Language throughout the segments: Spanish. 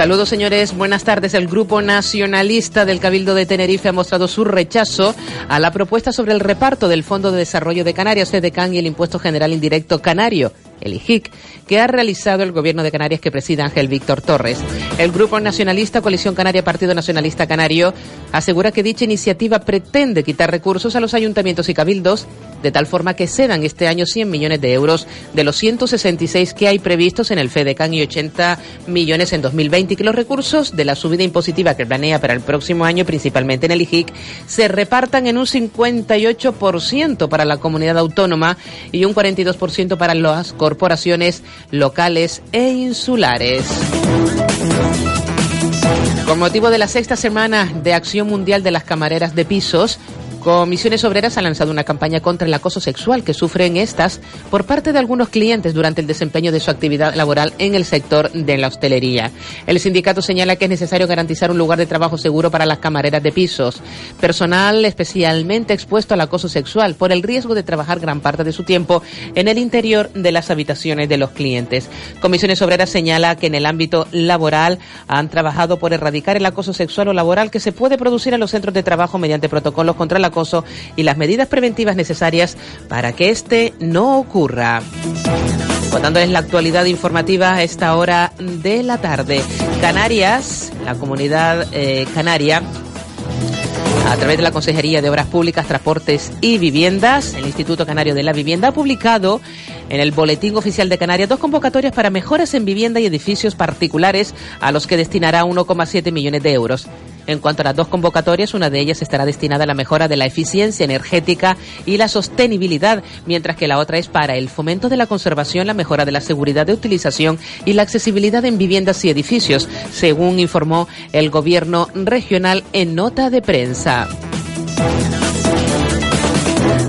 Saludos señores, buenas tardes. El Grupo Nacionalista del Cabildo de Tenerife ha mostrado su rechazo a la propuesta sobre el reparto del Fondo de Desarrollo de Canarias, FEDECAN y el Impuesto General Indirecto Canario el IJIC, que ha realizado el Gobierno de Canarias que preside Ángel Víctor Torres. El Grupo Nacionalista Coalición Canaria Partido Nacionalista Canario asegura que dicha iniciativa pretende quitar recursos a los ayuntamientos y cabildos de tal forma que cedan este año 100 millones de euros de los 166 que hay previstos en el FEDECAN y 80 millones en 2020 y que los recursos de la subida impositiva que planea para el próximo año, principalmente en el IJIC, se repartan en un 58% para la comunidad autónoma y un 42% para las corporaciones locales e insulares. Con motivo de la sexta semana de Acción Mundial de las Camareras de Pisos, Comisiones Obreras ha lanzado una campaña contra el acoso sexual que sufren estas por parte de algunos clientes durante el desempeño de su actividad laboral en el sector de la hostelería. El sindicato señala que es necesario garantizar un lugar de trabajo seguro para las camareras de pisos, personal especialmente expuesto al acoso sexual por el riesgo de trabajar gran parte de su tiempo en el interior de las habitaciones de los clientes. Comisiones Obreras señala que en el ámbito laboral han trabajado por erradicar el acoso sexual o laboral que se puede producir en los centros de trabajo mediante protocolos contra la acoso y las medidas preventivas necesarias para que este no ocurra. Contándoles la actualidad informativa a esta hora de la tarde. Canarias, la comunidad eh, canaria, a través de la Consejería de Obras Públicas, Transportes y Viviendas, el Instituto Canario de la Vivienda ha publicado en el Boletín Oficial de Canarias dos convocatorias para mejoras en vivienda y edificios particulares a los que destinará 1,7 millones de euros. En cuanto a las dos convocatorias, una de ellas estará destinada a la mejora de la eficiencia energética y la sostenibilidad, mientras que la otra es para el fomento de la conservación, la mejora de la seguridad de utilización y la accesibilidad en viviendas y edificios, según informó el gobierno regional en nota de prensa.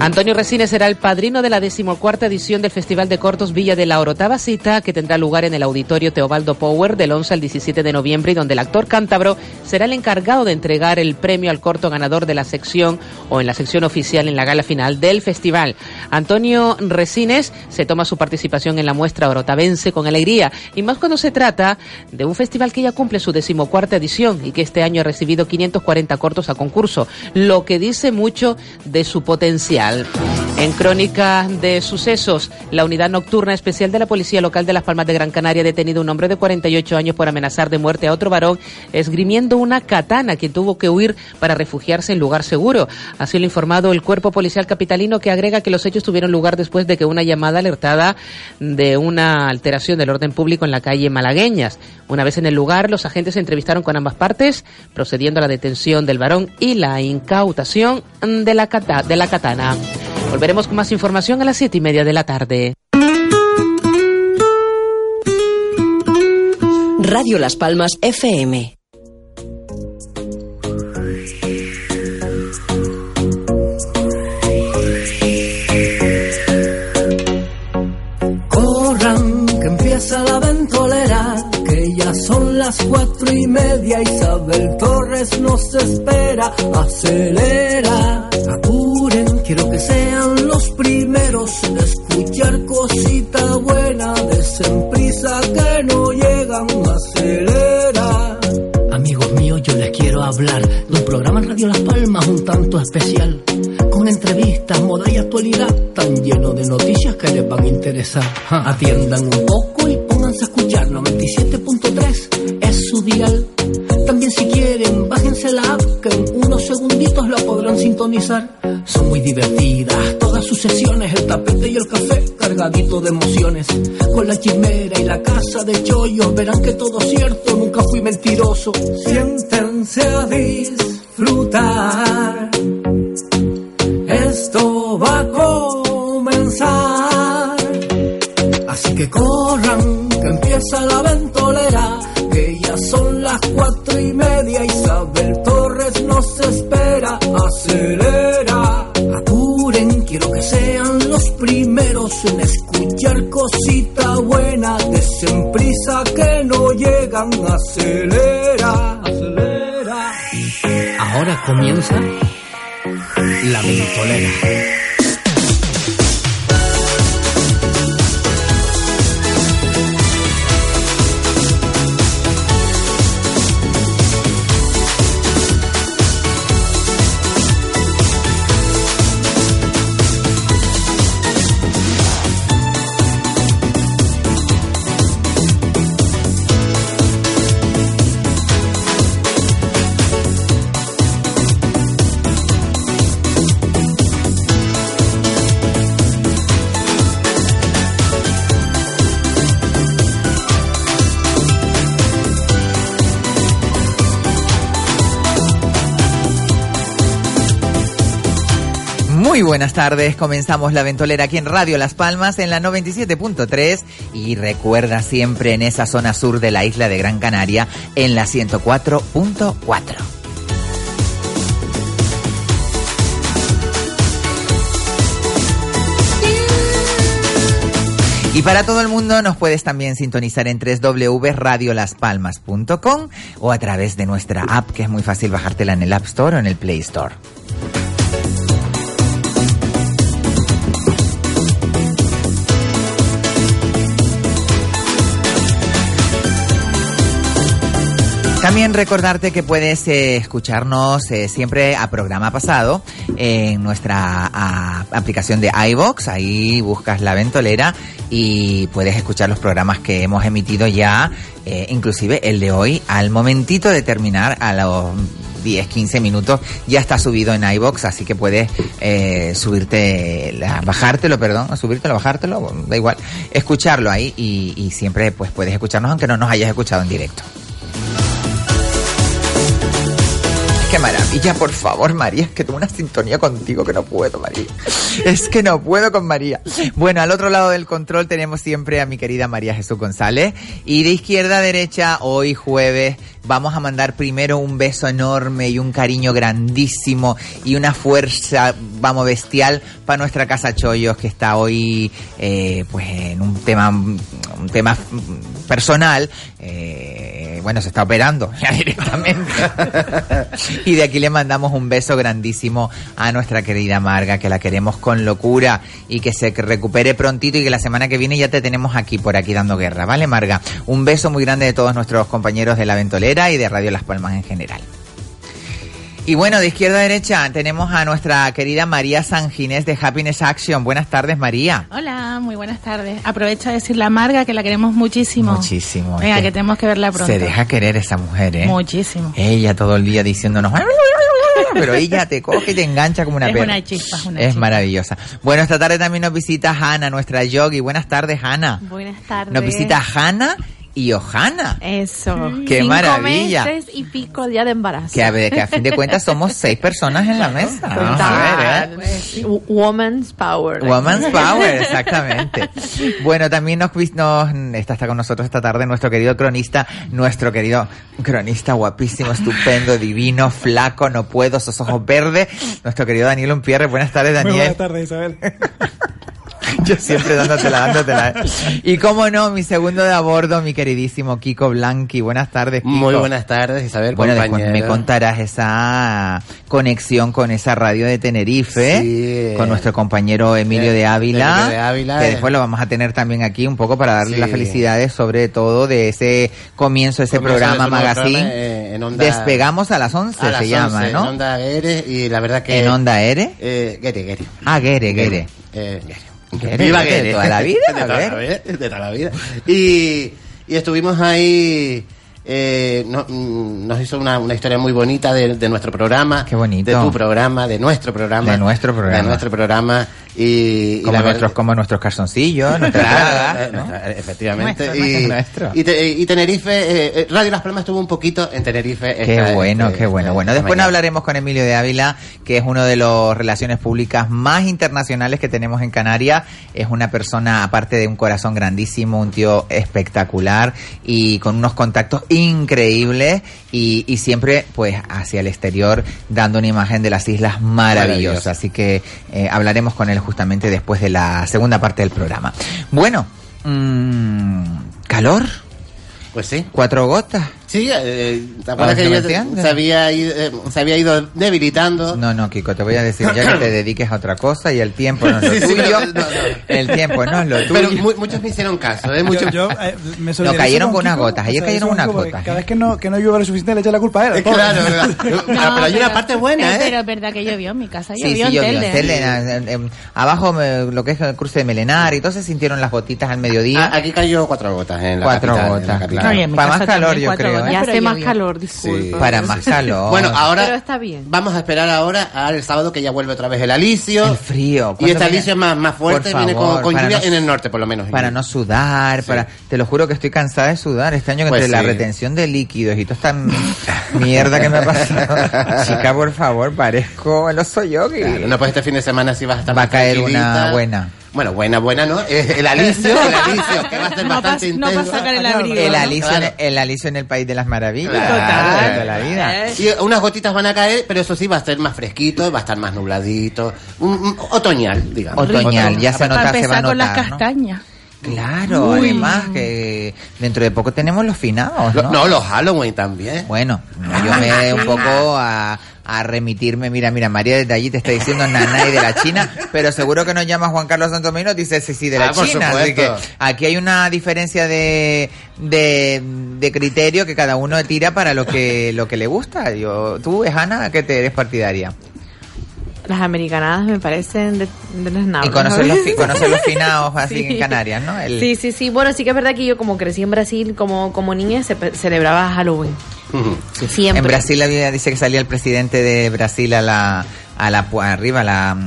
Antonio Resines será el padrino de la decimocuarta edición del Festival de Cortos Villa de la Orotava Cita, que tendrá lugar en el Auditorio Teobaldo Power del 11 al 17 de noviembre y donde el actor cántabro será el encargado de entregar el premio al corto ganador de la sección o en la sección oficial en la gala final del festival. Antonio Resines se toma su participación en la muestra orotavense con alegría y más cuando se trata de un festival que ya cumple su decimocuarta edición y que este año ha recibido 540 cortos a concurso, lo que dice mucho de su potencial. En crónica de sucesos, la unidad nocturna especial de la Policía Local de Las Palmas de Gran Canaria ha detenido a un hombre de 48 años por amenazar de muerte a otro varón esgrimiendo una katana, quien tuvo que huir para refugiarse en lugar seguro. Así lo ha informado el cuerpo policial capitalino que agrega que los hechos tuvieron lugar después de que una llamada alertada de una alteración del orden público en la calle Malagueñas. Una vez en el lugar, los agentes se entrevistaron con ambas partes, procediendo a la detención del varón y la incautación de la, de la katana. Volveremos con más información a las siete y media de la tarde. Radio Las Palmas FM. Corran, que empieza la ventolera, que ya son las cuatro y media. Isabel Torres nos espera, acelera, apuren, quiero que sean los primeros en escuchar cosita buena, desen prisa que no llegan, acelera. Amigos míos, yo les quiero hablar de un programa en Radio Las Palmas un tanto especial, con entrevistas, moda y actualidad, tan lleno de noticias que les van a interesar. Atiendan un poco y pónganse a escuchar 97.3 es su dial. También si quieren, bájense la app que en unos segunditos la podrán sintonizar. son muy divertidas. Todas sus sesiones, el tapete y el café cargadito de emociones. Con la chimera y la casa de chollos, verán que todo cierto, nunca fui mentiroso. Siéntense a disfrutar. Esto va a comenzar. Así que corran, que empieza la ventolera. Cuatro y media. Isabel Torres nos espera. Acelera, apuren, quiero que sean los primeros en escuchar cosita buena. Desen prisa que no llegan. Acelera, acelera. Ahora comienza la ventolera. Muy buenas tardes, comenzamos la ventolera aquí en Radio Las Palmas en la 97.3 y recuerda siempre en esa zona sur de la isla de Gran Canaria en la 104.4. Y para todo el mundo nos puedes también sintonizar en www.radiolaspalmas.com o a través de nuestra app que es muy fácil bajártela en el App Store o en el Play Store. También recordarte que puedes eh, escucharnos eh, siempre a programa pasado en nuestra aplicación de iVox. Ahí buscas la ventolera y puedes escuchar los programas que hemos emitido ya, eh, inclusive el de hoy, al momentito de terminar, a los 10, 15 minutos, ya está subido en iVox, así que puedes subirte, bajártelo, perdón, subírtelo, bajártelo, da igual, escucharlo ahí y, y siempre pues puedes escucharnos aunque no nos hayas escuchado en directo. Qué maravilla, por favor, María. Es que tengo una sintonía contigo que no puedo, María. Es que no puedo con María. Bueno, al otro lado del control tenemos siempre a mi querida María Jesús González. Y de izquierda a derecha, hoy jueves, vamos a mandar primero un beso enorme y un cariño grandísimo y una fuerza, vamos, bestial para nuestra casa Chollos, que está hoy, eh, pues, en un tema, un tema personal. Eh, bueno, se está operando ya directamente. y de aquí le mandamos un beso grandísimo a nuestra querida Marga, que la queremos con locura y que se recupere prontito y que la semana que viene ya te tenemos aquí, por aquí dando guerra, ¿vale, Marga? Un beso muy grande de todos nuestros compañeros de La Ventolera y de Radio Las Palmas en general. Y bueno, de izquierda a derecha tenemos a nuestra querida María San Ginés de Happiness Action. Buenas tardes, María. Hola, muy buenas tardes. Aprovecho a decirle a Marga que la queremos muchísimo. Muchísimo. Venga, que tenemos que verla pronto. Se deja querer esa mujer, ¿eh? Muchísimo. Ella todo el día diciéndonos... Pero ella te coge y te engancha como una Es perra. una chispa, es una Es chispa. maravillosa. Bueno, esta tarde también nos visita Hanna, nuestra yogi. Buenas tardes, Hanna. Buenas tardes. Nos visita Hanna y Ohana. Eso. ¡Qué Cinco maravilla! meses y pico ya de embarazo. Que a, ver, que a fin de cuentas somos seis personas en la mesa. Vamos a ver, ¿eh? Pues, Woman's Power. Woman's Power, exactamente. Bueno, también nos, nos está, está con nosotros esta tarde nuestro querido cronista, nuestro querido cronista guapísimo, estupendo, divino, flaco, no puedo, esos ojos verdes, nuestro querido Daniel Umpierre. Buenas tardes, Muy Daniel. buenas tardes, Isabel. Yo siempre dándotela, dándotela. Y cómo no, mi segundo de a bordo, mi queridísimo Kiko Blanqui. Buenas tardes, Kiko. Muy buenas tardes, Isabel, Bueno, compañero. me contarás esa conexión con esa radio de Tenerife, Sí. con nuestro compañero Emilio Eh, de Ávila, Emilio de Ávila, que eh. después lo vamos a tener también aquí un poco para darle Sí. las felicidades sobre todo de ese comienzo, ese Comienzo programa magazine. programa, eh, en Onda- Despegamos a las 11 A las se llama, 11, ¿no? En Onda Guere, y la verdad que... ¿En Onda Ere? Eh, Guere, Guere. Ah, Guere, Guere. Eh, Guere. Viva Guere, Guere. toda la vida, de, toda la vida de toda la vida. Y, y estuvimos ahí eh, no- mm, nos hizo una, una historia muy bonita de, de nuestro programa. Qué bonito. De tu programa, de nuestro programa. De nuestro programa. De nuestro programa. Y, y Como, la nuestros, como nuestros calzoncillos, bragas, eh, ¿no? nuestra- efectivamente. Nuestro, y, nuestro. y te- y Tenerife, eh, eh, Radio Las Palmas estuvo un poquito en Tenerife. Qué esta- bueno, este- qué bueno. Bueno, después mañana. hablaremos con Emilio de Ávila, que es uno de los relaciones públicas más internacionales que tenemos en Canarias. Es una persona, aparte de un corazón grandísimo, un tío espectacular y con unos contactos increíbles y, y siempre, pues, hacia el exterior, dando una imagen de las islas maravillosas. Maravilloso. Así que eh, hablaremos con él justamente después de la segunda parte del programa. Bueno, mm, ¿calor? Pues sí. ¿Cuatro gotas? Sí, eh, ¿te acuerdas que ¿no me yo se había, ido, eh, se había ido debilitando? No, no, Kiko, te voy a decir ya que te dediques a otra cosa y el tiempo no es lo Sí, tuyo. no, no, no. El tiempo no es lo tuyo. Pero mu- muchos me hicieron caso, ¿eh? Muchos... Yo, eh, me No, cayeron con unas gotas, ayer me cayeron solidarizo unas gotas, Cada vez que no, que no llueve lo suficiente le echa la culpa a él. claro, claro. Ah, pero hay una parte buena, ¿eh? Pero es verdad que llovió en mi casa. Sí, Llovió sí, Telde. En- abajo lo que es el cruce de Melenar y todo se sintieron las gotitas al mediodía. Ah, Aquí cayó cuatro gotas en la Cuatro gotas, Para más calor, yo creo. ¿Eh? Ya hace más calor, disculpa. Para más calor. Bueno, Pero ahora está bien. vamos a esperar ahora al sábado que ya vuelve otra vez el alisio. El frío. Y ¿Cuándo este alisio es más, más fuerte, Por viene con, favor, con lluvia no- en el norte por lo menos. Para no sudar, para te lo juro que estoy cansada de sudar este año que Pues entre la sí. retención de líquidos y toda esta mierda que me ha pasado. Chica, por favor, parezco el oso yogi. Claro, no, pues este fin de semana sí vas a estar Va a caer una buena. Bueno, buena, buena, ¿no? Eh, El alisio, el alisio, que va a ser No bastante pas- no intenso. pa' sacar el abrigo. El ¿no? alicio, Claro. en, el alicio en el país de las maravillas. Claro. de toda la vida. Y unas gotitas van a caer, pero eso sí va a ser más fresquito, va a estar más nubladito, un- un otoñal, digamos. Otoñal, ya se nota, se va a empezar con las notar, ¿no? castañas. Claro, Uy. además que dentro de poco tenemos los finados. No, los Halloween también. Bueno, yo me un poco a, a remitirme, mira, mira, María desde allí te está diciendo nanay de la China, pero seguro que nos llama Juan Carlos Santomino y dice sí, sí, de la Ah, por China. Así que aquí hay una diferencia de, de, de criterio que cada uno tira para lo que, lo que le gusta. Yo, tú, Hanna, ¿a qué te eres partidaria? Las americanadas me parecen de, de las Y conocer los, fi- conocer los finados así en Canarias, ¿no? El- Sí, sí, sí. Bueno, sí que es verdad que yo como crecí en Brasil como, como niña, se celebraba Halloween. Siempre. En Brasil había- dice que salía el presidente de Brasil a la a la pu- arriba a la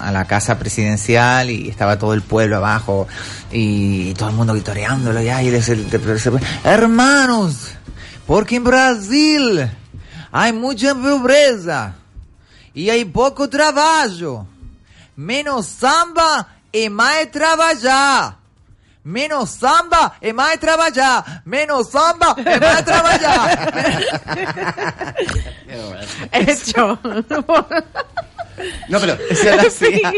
a la casa presidencial y estaba todo el pueblo abajo y, todo el mundo vitoreándolo ya y les- el- el- hermanos porque en Brasil hay mucha pobreza y hay poco trabajo menos samba y más trabajar Menos samba e mais trabalhar. Menos samba e mais trabalhar. Hecho. No, pero Eso lo hacía.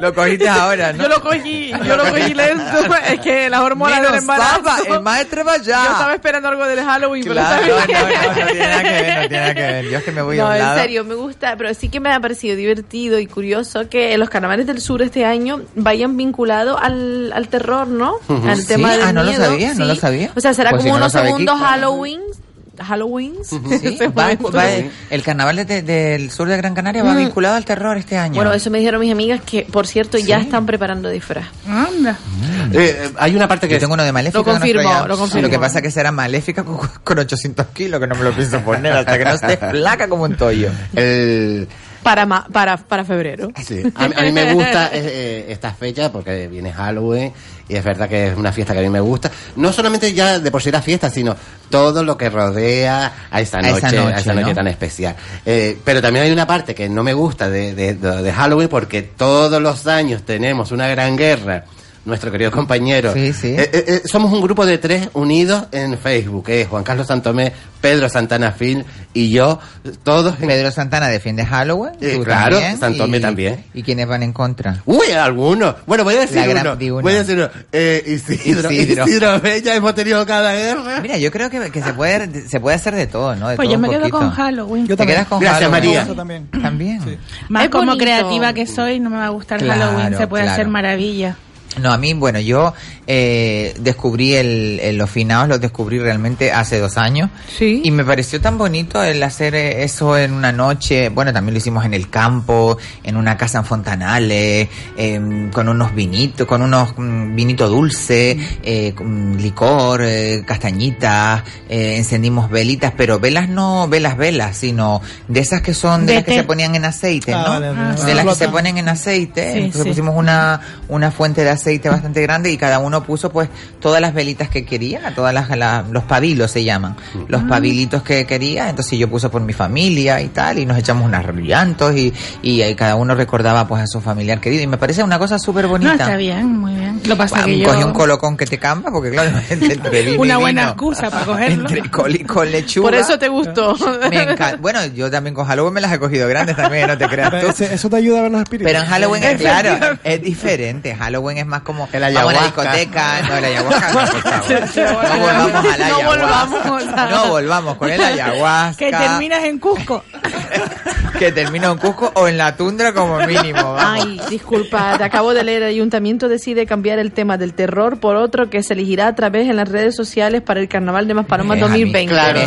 Lo, lo cogiste ahora, ¿no? Yo lo cogí, yo lo cogí lento. Es que las hormonas del embarazo. samba e mais trabalhar. Yo estaba esperando algo del Halloween, Claro, pero no, está no, bien. no, no tiene nada que ver, no tiene nada que ver. Yo es que me voy a No, un en lado. serio, me gusta, pero sí que me ha parecido divertido y curioso que en los carnavales del sur este año vayan vinculados al, al terror, ¿no? Al Sí, tema del ah, no lo sabía, no sí. lo sabía. O sea, será Pues si como unos segundos Halloween. Sí, va- va- el carnaval de- del sur de Gran Canaria va Mm. vinculado al terror este año. Bueno, eso me dijeron mis amigas que, por cierto, ya están preparando disfraz. Anda. eh, hay una parte que Yo tengo uno de Maléfica. Lo que confirmo, traía- lo confirmo. Lo que pasa es que será Maléfica con, con 800 kilos, que no me lo pienso poner hasta que no esté flaca como un tollo. el Para, ma- para, para febrero. Sí, a, mí- a mí me gusta eh, eh, esta fecha porque viene Halloween y es verdad que es una fiesta que a mí me gusta. No solamente ya de por sí la fiesta, sino todo lo que rodea a esta A noche, esa a noche, esta noche ¿no? tan especial. Eh, pero también hay una parte que no me gusta de- de Halloween porque todos los años tenemos una gran guerra. Nuestro querido compañero. Sí, sí. Eh, eh, eh, somos un grupo de tres unidos en Facebook, que es Juan Carlos Santomé, Pedro Santana Phil y yo, todos en Pedro Santana defiende Halloween. Eh, tú claro, también, Santomé y- también. ¿Y quiénes van en contra? Uy, algunos. Bueno, voy a decir La gran- uno. uno. Voy a decir uno. Eh, Isidro. Isidro. Isidro. Bella, hemos tenido cada guerra. Mira, yo creo que, que se puede se puede hacer de todo, ¿no? De Pues todo yo me quedo poquito. con Halloween. ¿Te quedas con Gracias, Halloween? María. También. También. Más Es como bonito. creativa que soy, no me va a gustar Claro, Halloween. Se puede claro. hacer maravilla. No, a mí, bueno, yo eh, descubrí el, el- los finados, los descubrí realmente hace dos años. Sí. Y me pareció tan bonito el hacer eso en una noche. Bueno, también lo hicimos en el campo, en una casa en Fontanales, em, con unos vinitos, con unos mm, vinito dulce, eh, con licor, eh, castañitas, eh, encendimos velitas, pero velas no velas velas, sino de esas que son de, De las que se ponían en aceite, Ah, ¿no? vale, vale. de las que se ponen en aceite. Sí, Entonces sí. pusimos una, una fuente de aceite bastante grande y cada uno puso pues todas las velitas que quería, todas las, la- los pabilos se llaman, los pabilitos que quería. Entonces yo puse por mi familia y tal y nos echamos unos llantos y, y, ahí cada uno recordaba pues a su familiar querido y me parece una cosa súper No, bonita. está bien, muy bien. Lo pasa Guau, que Cogí yo... un colocón que te camba porque claro, entre Una buena vino, excusa para cogerlo. Entre col y con lechuga. Por eso te gustó. Me encanta. Bueno, yo también con Halloween me las he cogido grandes también, no te creas tú. eso te ayuda a ver los espíritus. Pero en Halloween es claro, es diferente. Halloween es más como El vamos a la ayahuasca. discoteca, no el ayahuasca, no, por favor. No volvamos al No ayahuasca. volvamos a- No volvamos con el ayahuasca. Que terminas en Cusco. que termina en Cusco o en la tundra como mínimo. vamos. Ay, disculpa, te acabo de leer. El ayuntamiento decide cambiar el tema del terror por otro que se elegirá a través en las redes sociales para el Carnaval de Maspalomas Eh, a mí, 2020. claro.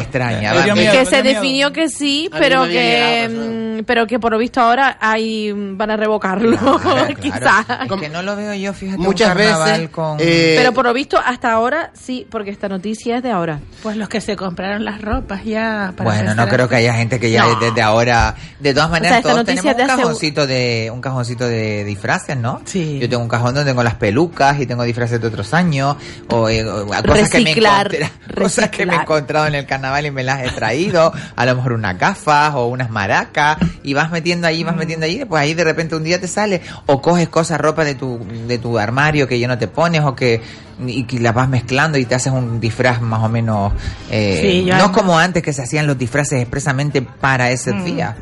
Mío. que se miedo. definió que sí, pero que llegado mm, pero que por lo visto ahora hay van a revocarlo, Claro, claro. quizás. Es que no lo veo yo, fíjate, Muchas un carnaval veces, con... eh, Pero por lo visto hasta ahora sí, porque esta noticia es de ahora. Pues los que se compraron las ropas ya para Bueno, no creo que haya gente que ya No. desde ahora. De todas maneras, todos tenemos te un hace- cajoncito de un cajoncito de disfraces, ¿no? Sí. Yo tengo un cajón donde tengo las pelucas y tengo disfraces de otros años o, eh, o cosas que me encontré- cosas que me he encontrado en el carnaval y me las he traído, a lo mejor unas gafas o unas maracas y vas metiendo ahí, vas metiendo ahí, pues ahí de repente un día te sale o coges cosas, ropa de tu de tu armario que ya no te pones o que y que las vas mezclando y te haces un disfraz más o menos eh, Sí, no como antes que se hacían los disfraces expresamente para ese Mm. día.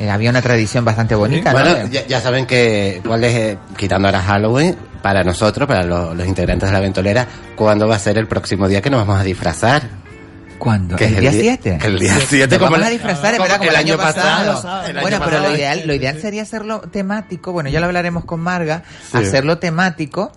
Eh, había una tradición bastante bonita, ¿no? Bueno, ya, ya saben que cuál es, eh, quitando ahora Halloween, para nosotros, para lo- los integrantes de la ventolera, ¿cuándo va a ser el próximo día que nos vamos a disfrazar? ¿Cuándo? Que ¿El día di- 7? El día 7, Nos como vamos la- a disfrazar, es como verdad, como el año pasado. El año Bueno, pero pasado. lo ideal, lo ideal sería hacerlo temático. Bueno, ya lo hablaremos con Marga. Sí. Hacerlo temático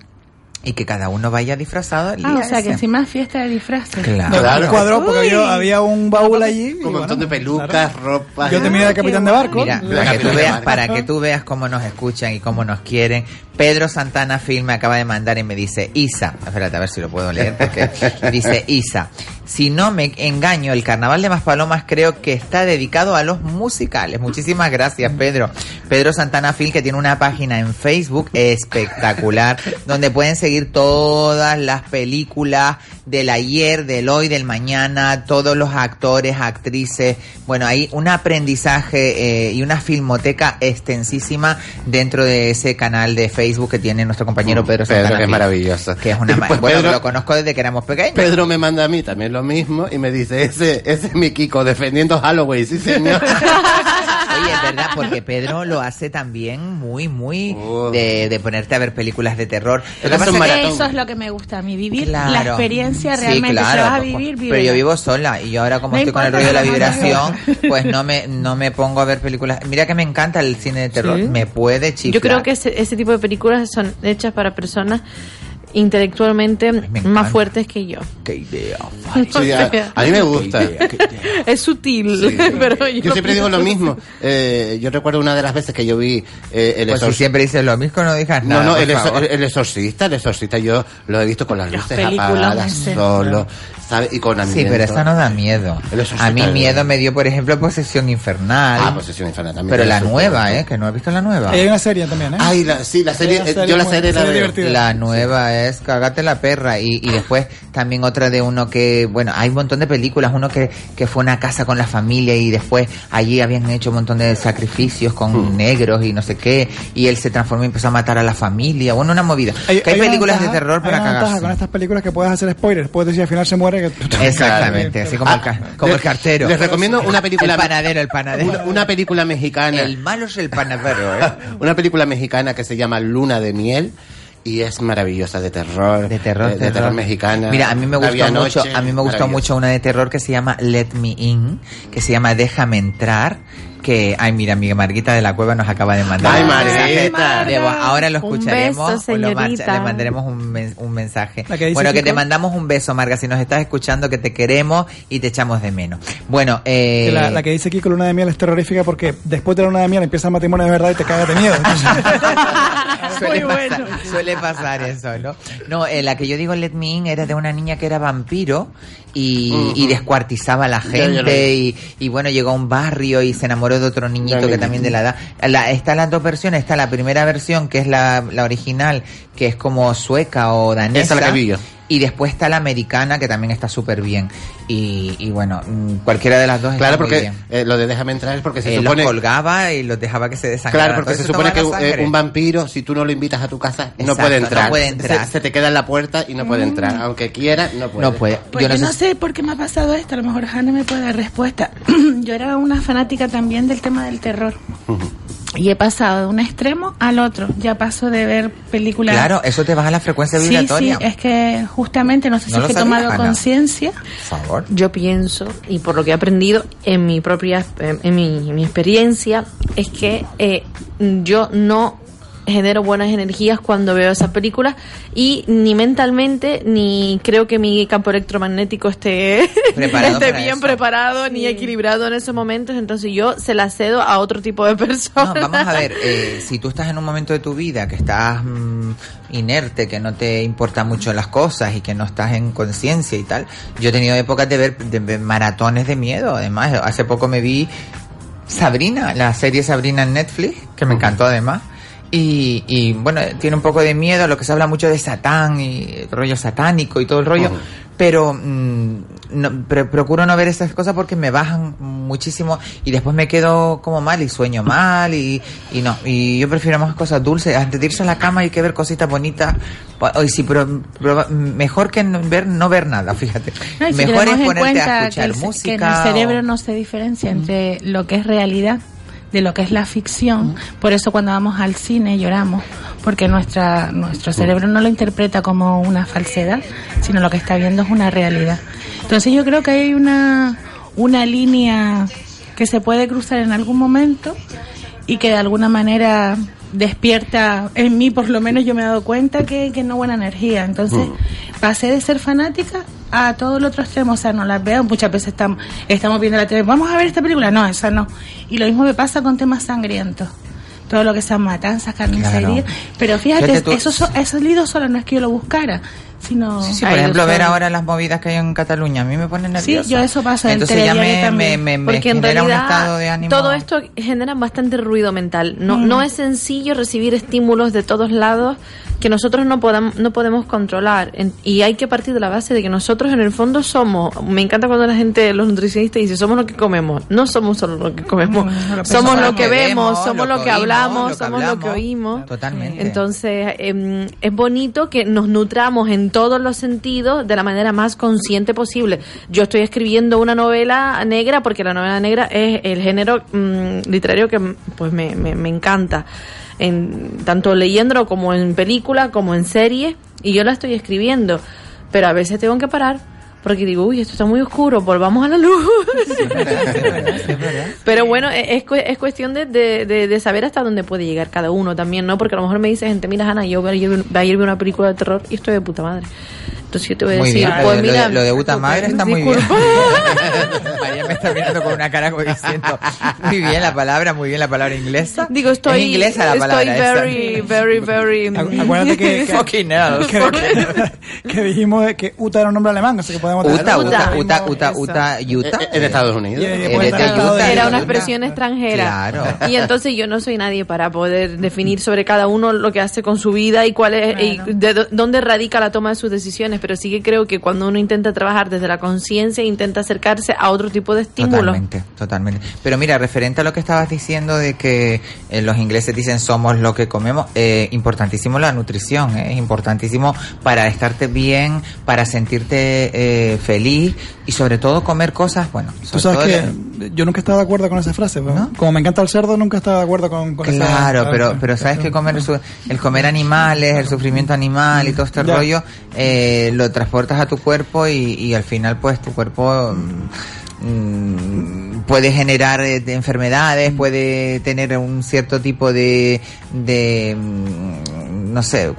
y que cada uno vaya disfrazado el Ah, día o sea que ese. encima es fiesta de disfraces. Claro. Me Claro. cuadró porque había, había un baúl allí. y Un bueno, montón de pelucas, claro. ropas. Yo tenía de capitán de barco. Mira, para que, tú veas, para que tú veas cómo nos escuchan y cómo nos quieren. Pedro Santana Film me acaba de mandar y me dice, Isa, espérate a ver si lo puedo leer, porque dice, Isa, si no me engaño, el Carnaval de Maspalomas creo que está dedicado a los musicales. Muchísimas gracias, Pedro. Pedro Santana Film, que tiene una página en Facebook espectacular, donde pueden seguir todas las películas del ayer, del hoy, del mañana, todos los actores, actrices. Bueno, hay un aprendizaje eh, y una filmoteca extensísima dentro de ese canal de Facebook que tiene nuestro compañero Pedro Santana. Pedro, que es maravilloso. Que es una Pues bueno, Pedro- lo conozco desde que éramos pequeños. Pedro me manda a mí también lo mismo y me dice, ese, ese es mi Kiko defendiendo Halloween, sí señor. Oye, es verdad, porque Pedro lo hace también muy, muy de, de ponerte a ver películas de terror. Que- maratón. Eso es lo que me gusta a mí, vivir Claro. la experiencia Sí, realmente. claro, vas a vivir, Pero yo vivo sola y yo ahora como No estoy con el rollo de la vibración, pues no me no me pongo a ver películas. Mira que me encanta el cine de terror, Sí. me puede chiflar. Yo creo que ese, ese tipo de películas son hechas para personas intelectualmente me más fuertes que yo. qué idea. Sí, a, a mí me gusta. Es sutil, Sí. pero yo, Yo siempre digo lo mismo. Eh, yo recuerdo una de las veces que yo vi eh, el Pues si exorcista. siempre dices lo mismo, no digas No, nada. no, por el, exor- el exorcista, el exorcista yo lo he visto con las luces apagadas, solo, ¿sabes? Y con Sí, pero esa no da miedo. A mí miedo me dio, por ejemplo, Posesión Infernal. Ah, Posesión Infernal también. Pero la nueva. ¿eh? Que no he visto la nueva. Hay una serie también, ¿eh? Ay, la, sí, la serie, eh, serie yo la serie la serie veo. divertida. La nueva es Cagate la perra y, y después también otra de uno que, bueno, hay un montón de películas, uno que, que fue a una casa con la familia y después allí habían hecho un montón de sacrificios con Hmm. negros y no sé qué y él se transformó y empezó a matar a la familia, bueno, una movida. que hay, una películas ventaja- de terror para hay cagarse. con estas películas que puedes hacer spoilers. Puedes decir al final se muere. Que... Exactamente, así como, el, ca- como les- el cartero. Les recomiendo una película. El panadero, el panadero. Una, una película mexicana. El malo es el panadero, ¿eh? una película mexicana que se llama Luna de Miel y es maravillosa de terror. De terror, de, de terror mexicana. Mira, a mí me gustó mucho, a mí me gustó maravillosa. mucho una de terror que se llama Let Me In, que se llama Déjame entrar, que, ay, mira, mi Marguita de la Cueva nos acaba de mandar. Ay, un Marguita. de. Ahora lo Un escucharemos. beso, señorita. le mandaremos un, men- un mensaje. Que Bueno, que te mandamos un beso, Marga, si nos estás escuchando, que te queremos y te echamos de menos. Bueno, eh... La, la que dice Kiko luna de miel es terrorífica porque después de la luna de miel empieza el matrimonio de verdad y te cagas de miedo. Suele, Muy pasar, bueno. suele pasar eso, ¿no? No, eh, la que yo digo Let Me In era de una niña que era vampiro y, descuartizaba a la Ya, ya lo gente y bueno, llegó a un barrio y se enamoró de otro niñito que también de la edad. La, están las dos versiones, está la primera versión que es la, la original, que es como sueca o danesa. Esa es la que vi yo. Y después está la americana que también está súper bien. Y, y bueno, mm, cualquiera de las dos Claro, está muy porque bien. eh, lo de déjame entrar es porque se Eh, supone... los colgaba y los dejaba que se desangraran. Claro, porque se supone que eh, un vampiro, si tú no lo invitas a tu casa, no puede no entrar. puede entrar. Se, se te queda en la puerta y no puede Mm. entrar. Aunque quiera, no puede. No puede. Pues Yo yo no no sé- sé por qué me ha pasado esto, a lo mejor Hanna me puede dar respuesta. yo era una fanática también del tema del terror. Y he pasado de un extremo al otro. Ya paso de ver películas. Claro, eso te baja la frecuencia sí, vibratoria. sí, es que justamente no sé si No es que he tomado conciencia. Por favor. Yo pienso, y por lo que he aprendido en mi propia, en, en mi, en mi experiencia, es que eh, yo no genero buenas energías cuando veo esas películas y ni mentalmente ni creo que mi campo electromagnético esté, Preparado esté para bien eso. preparado ni equilibrado en esos momentos entonces yo se la cedo a otro tipo de No, personas vamos a ver, eh, si tú estás en un momento de tu vida que estás mm, inerte, que no te importan mucho las cosas y que no estás en conciencia y tal, yo he tenido épocas de ver, de ver maratones de miedo. Además, hace poco me vi Sabrina, la serie Sabrina en Netflix, que me encantó además. Y, y bueno, tiene un poco de miedo a lo que se habla mucho de Satán y el rollo satánico y todo el rollo. Pero mm, no, pre- procuro no ver esas cosas porque me bajan muchísimo y después me quedo como mal y sueño mal y, y no. Y yo prefiero más cosas dulces. Antes de irse a la cama hay que ver cositas bonitas. Hoy sí, pero, pero mejor que no ver, no ver nada, fíjate. No, y si mejor es ponerte a que escuchar el, música. que en el cerebro no se diferencia entre lo que es realidad de lo que es la ficción. Por eso cuando vamos al cine lloramos, porque nuestra nuestro cerebro no lo interpreta como una falsedad, sino lo que está viendo es una realidad. Entonces yo creo que hay una una línea que se puede cruzar en algún momento y que de alguna manera despierta en mí, por lo menos yo me he dado cuenta que, que no buena energía. Entonces pasé de ser fanática a todo el otro extremo, o sea, no las veo, muchas veces estamos, estamos viendo la tele, vamos a ver esta película, no, esa no. Y lo mismo me pasa con temas sangrientos. Todo lo que sean matanzas, carnicería. Claro. Pero fíjate, Fíjate tú- eso so- ha salido solo, no es que yo lo buscara, sino... Sí, sí, por ejemplo, ver ahora las movidas que hay en Cataluña, a mí me pone nerviosa. yo eso pasa en Entonces ya me, me, me, me porque en genera un estado de ánimo. todo esto genera bastante ruido mental. No, Mm. no es sencillo recibir estímulos de todos lados que nosotros no podamos no podemos controlar En- y hay que partir de la base de que nosotros en el fondo somos. Me encanta cuando la gente, los nutricionistas dice somos lo que comemos. No somos solo lo que comemos. Mm, no lo somos lo que vemos, somos lo que oímos, hablamos, lo que somos lo que oímos. Totalmente. Entonces, em, es bonito que nos nutramos en todos los sentidos de la manera más consciente posible. Yo estoy escribiendo una novela negra porque la novela negra es el género mm, literario que pues me, me, me encanta. En, tanto leyéndolo como en película, como en serie, y yo la estoy escribiendo. Pero a veces tengo que parar porque digo, uy, esto está muy oscuro, volvamos a la luz. Pero bueno, e- es, es cuestión de, de, de- de saber hasta dónde puede llegar cada uno también, ¿no? Porque a lo mejor me dice gente, mira, Ana, yo ayer, ayer vi una película de terror y estoy de puta madre. Entonces yo te voy a Muy decir, bien, pues lo, de- mira... lo de Uta Madre está muy bien. María me está mirando con una cara como diciendo, muy bien la palabra, muy bien la palabra inglesa. Digo, estoy, Es inglesa la estoy palabra esa. very, very, very... Acu- Acuérdate que, que, Fucking hell. que, que- que dijimos que Uta era un nombre alemán, así que podemos Uta, tener- Uta, Uta. Uta, Uta, Eso. Uta, Utah. Eh, En Estados Unidos. Utah. Era una Utah. expresión extranjera. Claro. Y entonces yo no soy nadie para poder definir sobre cada uno lo que hace con su vida y cuál es y de dó- dónde radica la toma de sus decisiones, pero sí que creo que cuando uno intenta trabajar desde la conciencia intenta acercarse a otro tipo de estímulos. Totalmente, totalmente. Pero mira, referente a lo que estabas diciendo de que eh, los ingleses dicen somos lo que comemos, eh, importantísimo la nutrición, eh, es importantísimo para estarte bien, para sentirte eh, feliz y sobre todo comer cosas, bueno, Tú sobre sabes todo que yo nunca estaba de acuerdo con esa frase, ¿no? Como me encanta el cerdo, nunca estaba de acuerdo con, con esa Claro, pero, pero sabes que comer su- el comer animales, el sufrimiento animal y todo este Ya. rollo, eh, lo transportas a tu cuerpo y, y al final pues tu cuerpo mm, mm, puede generar eh, de enfermedades, puede tener un cierto tipo de, de mm, no sé,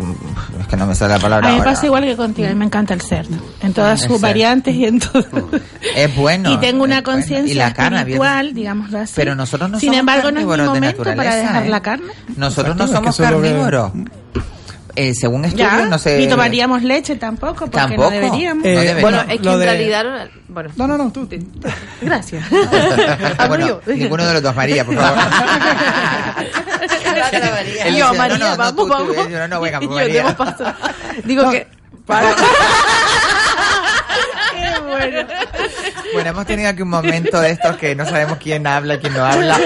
es que no me sale la palabra A mí me pasa igual que contigo, a mí me encanta el cerdo, en todas sus variantes y en todo. Es bueno. y tengo una bueno. conciencia carne, espiritual, digámoslo así. Pero nosotros no Sin somos embargo, no es mi carnívoros de momento para naturaleza, dejar ¿eh? la carne. Nosotros no Exacto, somos lo que- carnívoros. Eh, según estudios, Ya, no sé. ni tomaríamos leche tampoco, porque Tampoco. no deberíamos. Eh, No debería. Bueno, es que lo en de- realidad... Bueno, No, no, no, tú. gracias. bueno, ninguno de los dos, María, por favor. Yo, María, no, no, vamos, tú, tú, vamos. eh, yo, no, venga, yo, María. Digo que... Qué bueno. Bueno, hemos tenido aquí un momento de estos que no sabemos quién habla, quién no habla,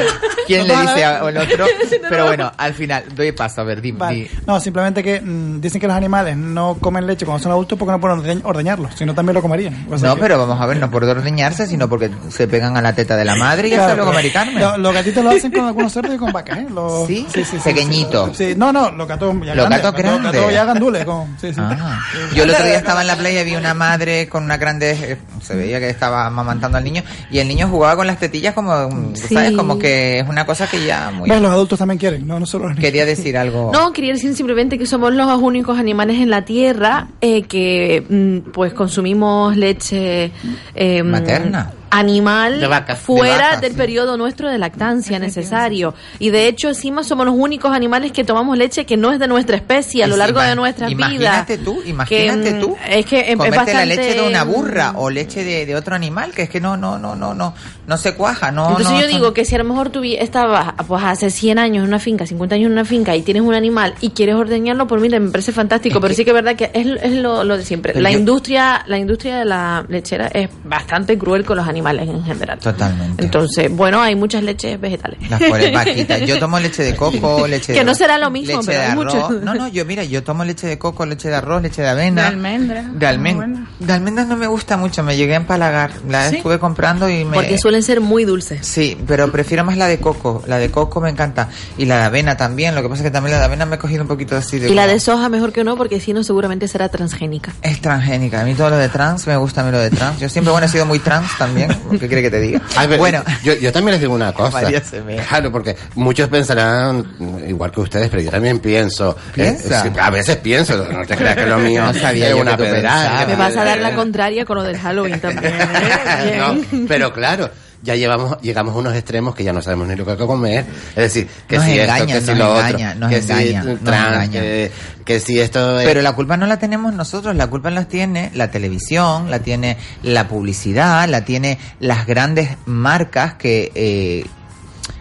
quién le dice al otro. Pero bueno, al final, doy paso, a ver, di, Vale. di- No, simplemente que mm, dicen que los animales no comen leche cuando son adultos porque no pueden ordeñ- ordeñarlos, sino también lo comerían. O sea No, que- pero vamos a ver, no por ordeñarse, sino porque se pegan a la teta de la madre y Claro, eso maricarme. lo- Los gatitos lo hacen con algunos cerdos y con vacas, ¿eh? Los, ¿Sí? Pequeñitos. Sí, no, no, los gatos ya Los grandes. gatos grandes. gatos ya gandules. Con, sí, sí. Ah. Yo el otro día estaba en la playa y vi una madre con una grande, eh, se veía que estaba amamantando al niño y el niño jugaba con las tetillas como, Sí. ¿sabes? Como que es una cosa que ya muy... Los adultos también quieren, no, no solo los niños. Quería decir algo... No, quería decir simplemente que somos los únicos animales en la Tierra eh, que mm, pues consumimos leche eh, Materna. Animal De vaca. fuera De vaca, del sí. periodo nuestro de lactancia necesario. Y de hecho, encima somos los únicos animales que tomamos leche que no es de nuestra especie a lo largo de nuestras vidas. Imagínate tú, imagínate Que, mm, tú. Es que es- bastante... la leche de una burra o leche de, de otro animal, que es que no, no, no, no, no, no se cuaja, no. Entonces no, yo son- digo que si a lo mejor tú estabas pues hace 100 años en una finca, 50 años en una finca y tienes un animal y quieres ordeñarlo, por mí me parece fantástico, Es pero que- sí que es verdad que es, es lo, lo de siempre. Pero La yo- industria la industria de la lechera es bastante cruel con los animales en general. Totalmente. Entonces, bueno, hay muchas leches vegetales. Las pobres vaquitas. Yo tomo leche de coco, leche de Que no será lo mismo, leche pero de hay arroz. mucho. No, no, yo mira, yo tomo leche de coco, leche de arroz, leche de avena. De almendra. De buena. De almendras no me gusta mucho, me llegué a empalagar. La ¿Sí? estuve comprando y me Porque suelen ser muy dulces. Sí, pero prefiero más la de coco. La de coco me encanta. Y la de avena también. Lo que pasa es que también la de avena me he cogido un poquito así de. Y la de soja mejor que no, porque si no seguramente será transgénica. Es transgénica. A mí todo lo de trans me gusta a mí lo de trans. Yo siempre, bueno, he sido muy trans también. ¿Qué quiere que te diga? Ay, pero bueno, yo, yo también les digo una cosa. Claro, porque muchos pensarán igual que ustedes, pero yo también pienso. ¿Piensa? eh, a veces pienso, no te creas que lo mío No sabía es yo una. Me vas a dar la contraria con lo del Halloween también. ¿eh? No, pero claro, ya llevamos, llegamos a unos extremos que ya no sabemos ni lo que hay que comer. Es decir, que Nos si esto, que si lo otro, nos que si nos trans, engañan. que, que si esto es- Pero la culpa no la tenemos nosotros, la culpa la tiene la televisión, la tiene la publicidad, la tiene las grandes marcas que eh,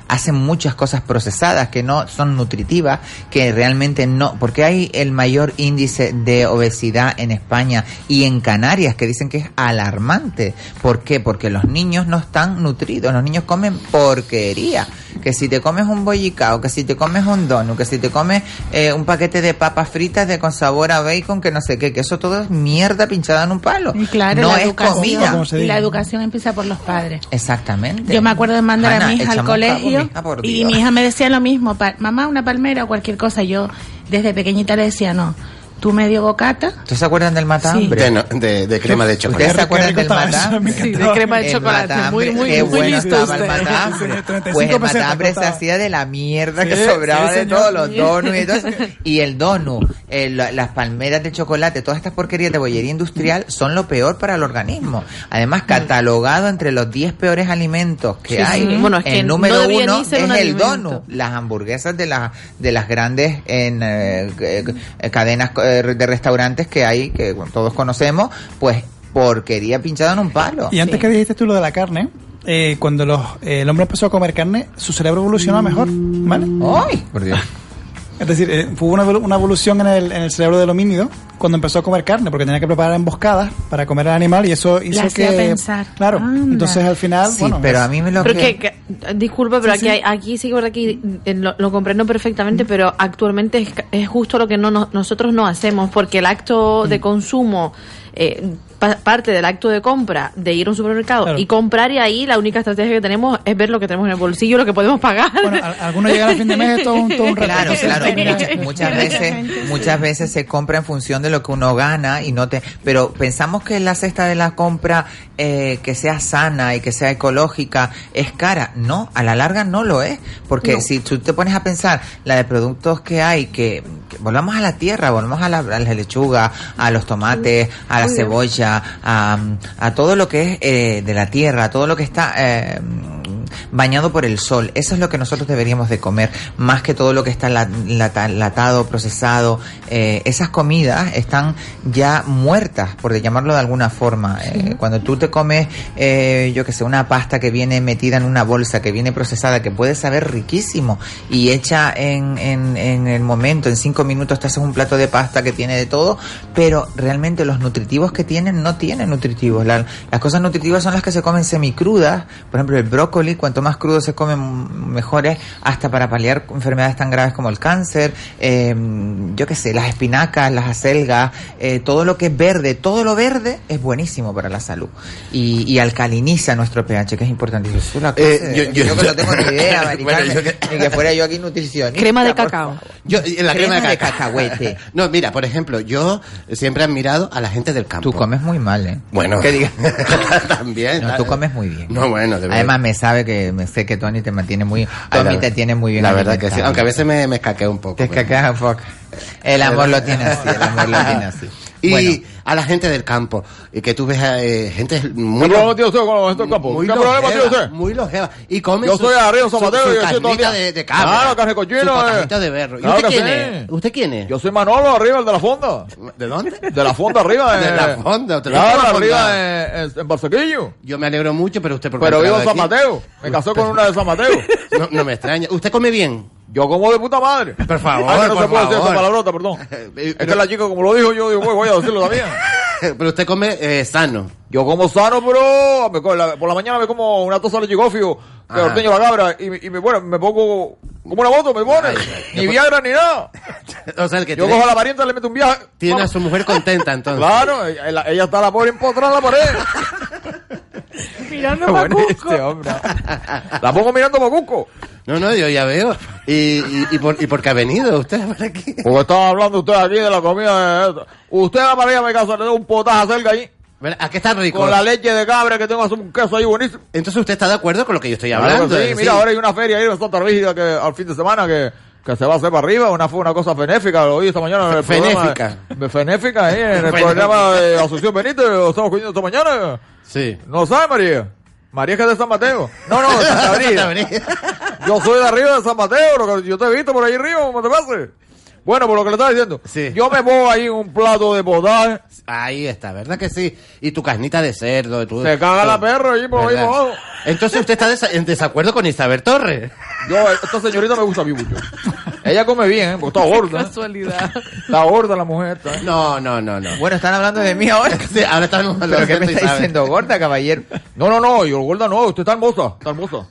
hacen muchas cosas procesadas que no son nutritivas, que realmente no, porque hay el mayor índice de obesidad en España y en Canarias que dicen que es alarmante. ¿Por qué? Porque los niños no están nutridos, los niños comen porquería. Que si te comes un bollicao, que si te comes un donut, que si te comes eh, un paquete de papas fritas de con sabor a bacon, que no sé qué, que eso todo es mierda pinchada en un palo. Y claro, no la es comida. Y la educación empieza por los padres. Exactamente. Yo me acuerdo de mandar a mi hija al colegio y mi hija me decía lo mismo, mamá, una palmera o cualquier cosa. Yo desde pequeñita le decía, no, tú medio bocata. ¿Ustedes se acuerdan del matambre? de, no- de- de crema de chocolate. ¿Ustedes se acuerdan del matambre? Sí, de crema de El chocolate. matambre, Muy, muy, qué muy bueno listo estaba el matambre. Sí, 35 Pues el matambre se hacía de la mierda que Sí, sobraba sí, de todos los donuts y todo eso. Y el donut, el- la- las palmeras de chocolate, todas estas porquerías de bollería industrial son lo peor para el organismo. Además, catalogado entre los 10 peores alimentos que Sí, hay, sí. Bueno, es que el no número debería uno es un el donut. Las hamburguesas de, las de las grandes en, eh, eh, cadenas eh, de restaurantes que hay, que bueno, todos conocemos, pues porquería pinchada en un palo. Y antes Sí. que dijiste tú lo de la carne, eh, cuando los, eh, el hombre empezó a comer carne, su cerebro evolucionó mejor, ¿vale? ¡Ay! Por Dios. Es decir, eh, hubo una, una evolución en el, en el cerebro del homínido cuando empezó a comer carne, porque tenía que preparar emboscadas para comer al animal y eso hizo que... pensar. Claro, Anda. entonces al final... Sí, bueno, pero es- a mí me lo Pero que... que, que- disculpe, pero Sí, aquí, sí. hay- aquí sí que es verdad que eh, lo, lo comprendo perfectamente, pero actualmente es, es justo lo que no, no- nosotros no hacemos, porque el acto Mm. de consumo eh, pa- parte del acto de compra de ir a un supermercado Claro. y comprar y ahí la única estrategia que tenemos es ver lo que tenemos en el bolsillo, lo que podemos pagar. Algunos llegan a fin de mes, todo un, todo un reto. Claro, claro. Muchas, muchas veces, muchas veces se compra en función de lo que uno gana y no te. Pero pensamos que la cesta de la compra eh, que sea sana y que sea ecológica es cara. No, a la larga no lo es, porque No. si tú te pones a pensar la de productos que hay que, que volvamos a la tierra, volvamos a la, a la lechuga, a los tomates, a la cebolla, a, todo lo que es eh, de la tierra, a todo lo que está eh, bañado por el sol. Eso es lo que nosotros deberíamos de comer, más que todo lo que está la- lata- latado, procesado. Eh, esas comidas están ya muertas, por llamarlo de alguna forma. Eh, cuando tú te comes, eh, yo que sé, una pasta que viene metida en una bolsa, que viene procesada, que puede saber riquísimo y hecha en, en, en el momento, en cinco minutos te haces un plato de pasta que tiene de todo, pero realmente los nutritivos que tienen no tienen nutritivos. La- las cosas nutritivas son las que se comen semicrudas, por ejemplo el brócoli, cuanto más crudo se come mejor es, hasta para paliar enfermedades tan graves como el cáncer, eh, yo qué sé, las espinacas, las acelgas, eh, todo lo que es verde, todo lo verde es buenísimo para la salud y, y alcaliniza nuestro pH, que es importantísimo. Es una cosa Eh, de- yo- yo- yo que no tengo ni idea, Mari Bueno, Carmen, yo que- ni que fuera yo aquí nutricionista. Crema de cacao. Yo, la crema, Crema de, de caca- cacahuete. No, mira, por ejemplo, yo siempre he admirado a la gente del campo. Tú comes muy mal, ¿eh? Bueno, también. No, tú comes muy bien. No, bueno, de verdad. Además me sabe que me sé que Tony te mantiene muy la- te tiene muy bien La verdad que sí, aunque a veces me, me escaqueo un poco. te escaqueas un poco. El amor lo tiene así, el amor lo tiene así. Y Bueno. A la gente del campo, y que tú ves a eh, gente muy... ¿Qué problema tiene usted con la gente del campo? Muy ¿Qué problema tiene usted? Muy longeva. Y come Yo soy Arriba San su- su y yo día. de, de cabra. Claro, carne cochino, Su eh. de berro. ¿Y Claro usted quién sí. es? ¿Usted quién es? Yo soy Manolo, arriba, el de la fonda. ¿De dónde? De la fonda arriba. De eh. la fonda, Claro, arriba en, en, Barsequillo. Yo me alegro mucho, pero usted... porque Pero vivo en San Mateo. Me casé con una de San Mateo. No, no me extraña. ¿Usted come bien? Yo como de puta madre. Por favor, Ay, no por se puede decir favor. esa palabrota, perdón. Eh, Es que la chica, como lo dijo, yo digo, voy a decirlo también. Pero usted come eh, sano. Yo como sano, pero me la- por la mañana me como una tosa de chigofio que Ajá. ordeño la cabra y, me- y me, bueno, me pongo como una moto, me pone. Ay, ay. Ni Viagra ni nada. O sea, el que Yo tiene, cojo a la parienta y le meto un viaje. tiene a su mujer contenta, entonces. Claro, ella, ella está la pobre empotrada en la pared. Mirando Cusco. este hombre. La pongo mirando para Cusco. No, no, yo ya veo. ¿Y, y, y por, y por qué ha venido usted por aquí? Porque estaba hablando usted aquí de la comida de. Usted va para allá a mi casa, le da un potaje cerca ahí. Ver, ¿A qué está rico? Con la leche de cabra que tengo, un queso ahí buenísimo. Entonces usted está de acuerdo con lo que yo estoy Claro hablando. que sí, mira, ahora hay una feria ahí en Santa Rígida que al fin de semana que, que se va a hacer para arriba, una fue una cosa benéfica, lo oí esta mañana en el Fenéfica. Fenéfica, ahí en el programa de Asunción Benítez, lo estamos cogiendo esta mañana. Sí. ¿No sabe María? María es que es de San Mateo. No, no, de Santa Brígida. Yo soy de arriba de San Mateo, yo te he visto por ahí arriba, ¿cómo te pasa? Bueno, por lo que le estaba diciendo, Sí. yo me pongo ahí un plato de potaje, Ahí está, ¿verdad que sí? Y tu carnita de cerdo. Tu, se caga la perra ahí por ahí por. Entonces usted está desa- en desacuerdo con Isabel Torres. Yo, esta señorita me gusta a mí mucho. Ella come bien, ¿eh? porque está gorda. ¿eh? Casualidad. Está gorda la mujer. ¿eh? No, no, no, no. Bueno, están hablando de mí ahora. Sí, ahora estamos ¿Pero qué me de está diciendo gorda, caballero? No, no, no, yo gorda no, usted está hermosa, está hermosa.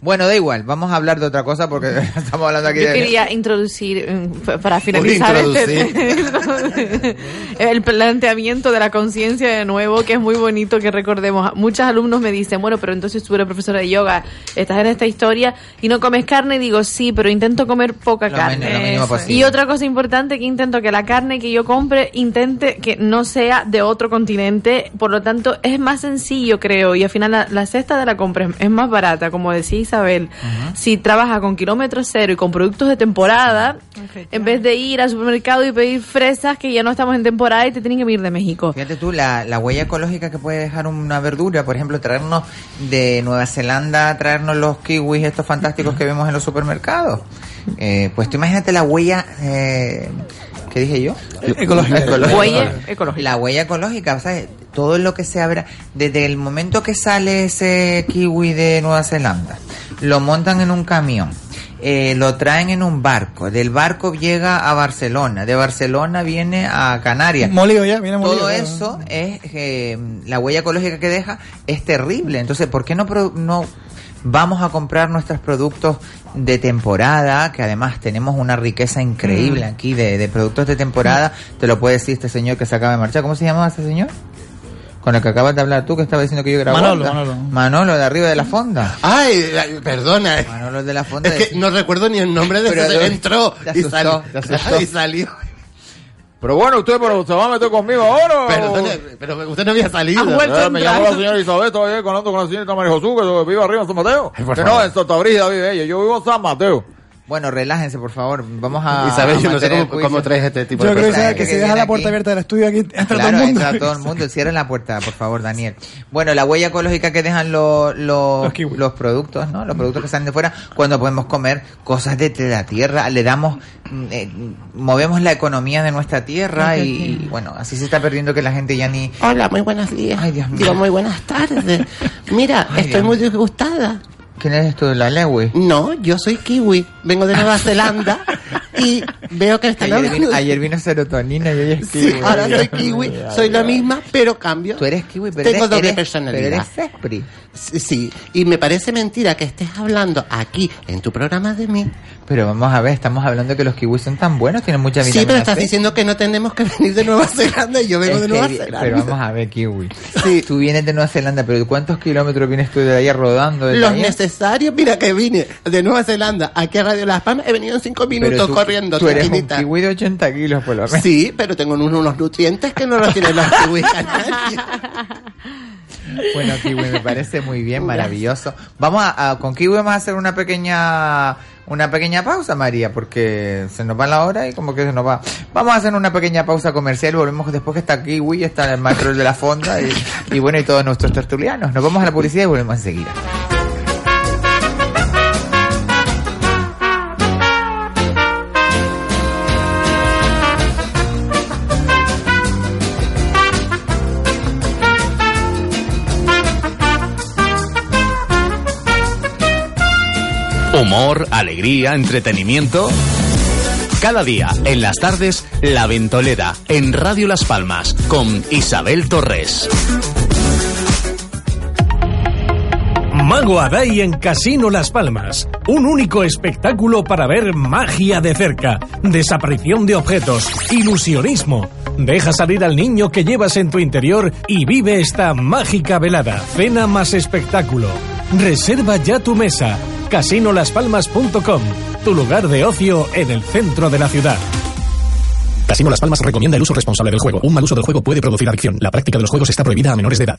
Bueno, da igual, vamos a hablar de otra cosa porque estamos hablando aquí Yo de... quería introducir, mm, para finalizar este, el planteamiento de la conciencia de nuevo, que es muy bonito que recordemos. Muchos alumnos me dicen, bueno, pero entonces tú eres profesora de yoga, estás en esta historia y no comes carne. Y digo, sí, pero intento comer poca Lo carne. mínimo- lo mínimo Eso. posible. Y otra cosa importante que intento que la carne que yo compre intente que no sea de otro continente, por lo tanto es más sencillo creo y al final la, la cesta de la compra es, es más barata, como decía Isabel, si trabaja con kilómetros cero y con productos de temporada, en vez de ir al supermercado y pedir fresas que ya no estamos en temporada y te tienen que venir de México. Fíjate tú, la, la huella ecológica que puede dejar una verdura, por ejemplo, traernos de Nueva Zelanda, traernos los kiwis estos fantásticos que vemos en los supermercados. Eh, pues tú imagínate la huella, eh, ¿qué dije yo? Ecológica. Huella ecológica. La huella ecológica, ¿sabes? Todo lo que se abra, desde el momento que sale ese kiwi de Nueva Zelanda, lo montan en un camión. eh, lo traen en un barco, del barco llega a Barcelona, de Barcelona viene a Canarias. Molido ya, viene molido. Todo eso es eh, la huella ecológica que deja es terrible. Entonces, ¿por qué no pro- no vamos a comprar nuestros productos de temporada? Que además tenemos una riqueza increíble aquí de, de productos de temporada. Te lo puede decir este señor que se acaba de marchar. ¿Cómo se llama este señor? Con el que acabas de hablar tú, que estaba diciendo que yo era Manolo. Manolo. Manolo, de arriba de la fonda. Ay, perdona. Manolo de la fonda. Es que no recuerdo ni el nombre de Pero ese. Entró te y asustó, salió. te asustó. Y salió. Pero bueno, usted, pero ¿se va a meter conmigo ahora? o- Perdone, pero usted no había salido. Eh, me llamo la señora Isabel, ahí hablando con la señorita María Jesús, que vive arriba en San Mateo. favor. no, en Santa Brígida vive ella, yo vivo en San Mateo. Bueno, relájense, por favor. Vamos a. Isabel, a yo no sé cómo, traes este tipo Yo de creo que, personas. sea que si deja la puerta aquí. abierta del estudio aquí, entra todo Claro, el mundo. entra todo el mundo. Cierren la puerta, por favor, Daniel. Bueno, la huella ecológica que dejan los, los, los productos, ¿no? Los productos que salen de fuera, cuando podemos comer cosas de la tierra, le damos, mm, eh, movemos la economía de nuestra tierra y, y, bueno, así se está perdiendo que la gente ya ni... Hola, muy buenos días. Ay, Dios mío. Digo, muy buenas tardes. Mira, Ay, estoy Dios muy disgustada. ¿Quién eres tú, la? No, yo soy kiwi. Vengo de Nueva Zelanda y veo que están Ayer hablando... vino, ayer vino serotonina y hoy es Sí, kiwi. ahora soy kiwi, soy la misma, pero cambio. Tú eres kiwi, pero Tengo eres, doble eres- personalidad. Pero eres. Sí, sí, y me parece mentira que estés hablando aquí en tu programa de mí. Pero vamos a ver, estamos hablando que los kiwis son tan buenos, tienen mucha vitamina Sí, pero estás C. diciendo que no tenemos que venir de Nueva Zelanda y yo vengo Es de Nueva Zelanda. Pero vamos a ver, Kiwi. Tú vienes de Nueva Zelanda, pero ¿cuántos kilómetros vienes tú de allá rodando? Los necesarios, mira que vine de Nueva Zelanda aquí a Radio Las Palmas, he venido en cinco minutos tú- corriendo. Tú eres un kiwi de 80 kilos, por lo menos. Sí, pero tengo unos, unos nutrientes que no los tienen los kiwis canarios. Bueno, Kiwi, me parece muy bien, maravilloso. Vamos a, a- con Kiwi vamos a hacer una pequeña una pequeña pausa, María, porque se nos va la hora y como que se nos va. Vamos a hacer una pequeña pausa comercial, volvemos después que está Kiwi, está el maestro de la fonda y, y bueno, y todos nuestros tertulianos. Nos vamos a la publicidad y volvemos enseguida. Humor, alegría, entretenimiento. Cada día, en las tardes, La Ventolera, en Radio Las Palmas, con Isabel Torres. Mago Adai en Casino Las Palmas. Un único espectáculo para ver magia de cerca, desaparición de objetos, ilusionismo. Deja salir al niño que llevas en tu interior y vive esta mágica velada. Cena más espectáculo. Reserva ya tu mesa. Casinolaspalmas.com. Tu lugar de ocio en el centro de la ciudad. Casino Las Palmas recomienda el uso responsable del juego. Un mal uso del juego puede producir adicción. La práctica de los juegos está prohibida a menores de edad.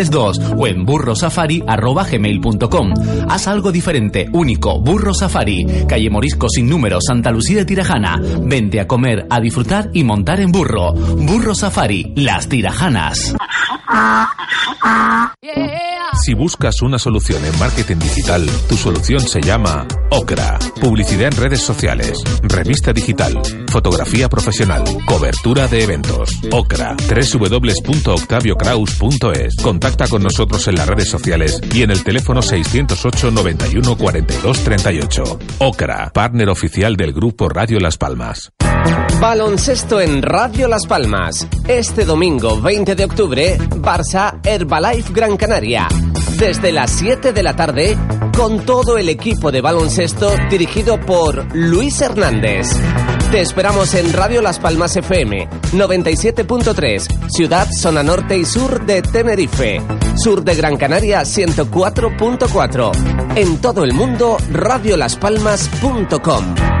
o en burrosafari.gmail.com. Haz algo diferente, único, Burro Safari, calle Morisco sin número, Santa Lucía de Tirajana. Vente a comer, a disfrutar y montar en burro. Burro Safari, las Tirajanas. Si buscas una solución en marketing digital, tu solución se llama Ocra. Publicidad en redes sociales, revista digital, fotografía profesional, cobertura de eventos. Ocra. www.octaviocraus.es. Contacta con nosotros en las redes sociales y en el teléfono 608 91 42 38. Ocra, partner oficial del grupo Radio Las Palmas. Baloncesto en Radio Las Palmas. Este domingo 20 de octubre, Barça Herbalife Gran Canaria. Desde las 7 de la tarde, con todo el equipo de baloncesto dirigido por Luis Hernández. Te esperamos en Radio Las Palmas FM 97.3, Ciudad, Zona Norte y Sur de Tenerife. Sur de Gran Canaria 104.4. En todo el mundo, radiolaspalmas.com.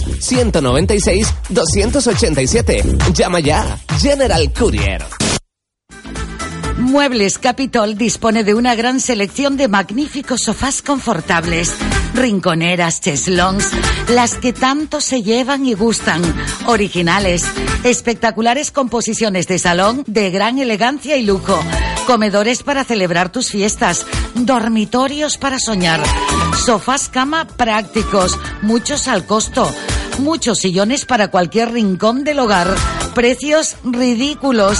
902-196-287. Llama ya. General Courier. Muebles Capitol dispone de una gran selección de magníficos sofás confortables, rinconeras, cheslons, las que tanto se llevan y gustan, originales, espectaculares composiciones de salón de gran elegancia y lujo, comedores para celebrar tus fiestas, dormitorios para soñar, sofás cama prácticos, muchos al costo, muchos sillones para cualquier rincón del hogar, precios ridículos.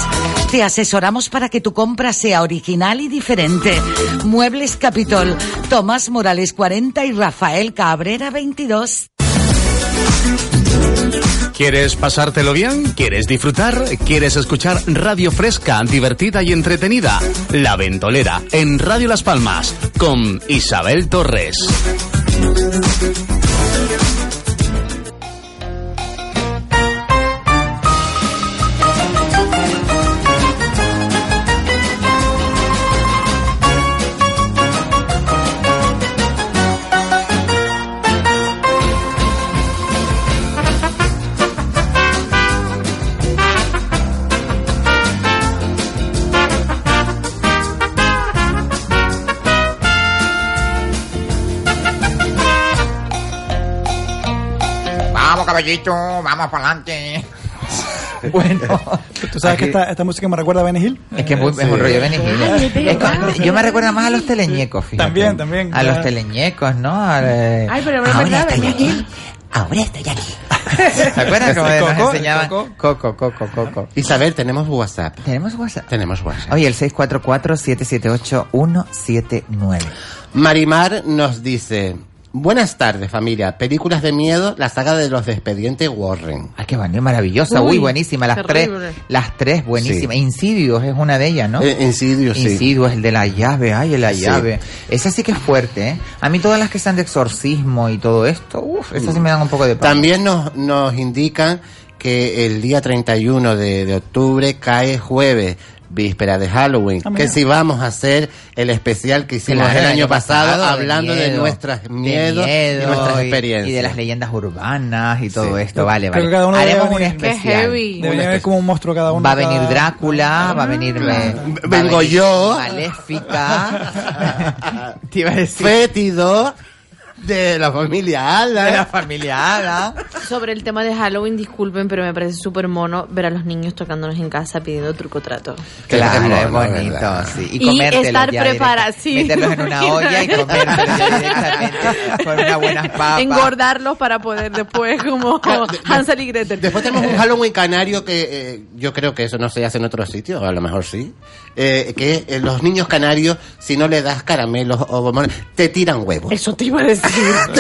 Te asesoramos para que tu compra sea original y diferente. Muebles Capitol, Tomás Morales 40 y Rafael Cabrera 22. ¿Quieres pasártelo bien? ¿Quieres disfrutar? ¿Quieres escuchar radio fresca, divertida y entretenida? La Ventolera, en Radio Las Palmas, con Isabel Torres. Caballito, vamos para adelante. Bueno, ¿Tú sabes que esta, esta música me recuerda a Benny Hill? Es que es, muy- es un rollo Benny Hill. Es como- yo me recuerdo más a los teleñecos, fíjate. También, también. A los teleñecos, ¿no? A, eh, Ay, pero es ahora verdad, estoy Benny aquí. Ahora estoy aquí. ¿Se acuerdan cómo nos Coco, enseñaban? Coco, Coco, Coco. Isabel, tenemos WhatsApp. ¿Tenemos WhatsApp? Tenemos WhatsApp. Oye, el 644-778-179. Marimar nos dice, buenas tardes familia, películas de miedo, la saga de los de Expediente Warren. Ay, qué bonito, maravillosa. Uy, Uy, buenísima. Las terrible. tres, las tres, buenísimas. Insidious es una de ellas, ¿no? Eh, Insidious, sí. Insidious, el de la llave, ay, el de la Sí. llave. Esa sí que es fuerte, ¿eh? A mí todas las que sean de exorcismo y todo esto, uff, esas sí me dan un poco de pánico. También nos, nos indican que el día 31 de, de octubre cae jueves, víspera de Halloween. Ah, que si vamos a hacer el especial que hicimos Claro, el año pasado, de hablando de, miedo, nuestras de miedos miedo y nuestras experiencias. Y de las leyendas urbanas y todo esto, Yo vale, creo vale. que cada uno Haremos un especial. Debería haber como un monstruo cada uno. Va a venir cada- Drácula, va a venir... eh, va a Vengo venir yo. Maléfica. Te iba a decir. Fétido de la familia Ala. De la familia Ala. Sobre el tema de Halloween, disculpen, pero me parece súper mono ver a los niños tocándonos en casa pidiendo truco trato. Claro, mono, es es bonito, verdad. sí. Y, Y estar sí. Meterlos en una olla y comértelos directamente con unas buenas papas. Engordarlos para poder después, como Hansel y Gretel. Después tenemos un Halloween canario que eh, yo creo que eso no se hace en otros sitios, a lo mejor sí. Eh, que eh, los niños canarios, si no le das caramelos o bombones, te tiran huevos. Eso te iba a decir.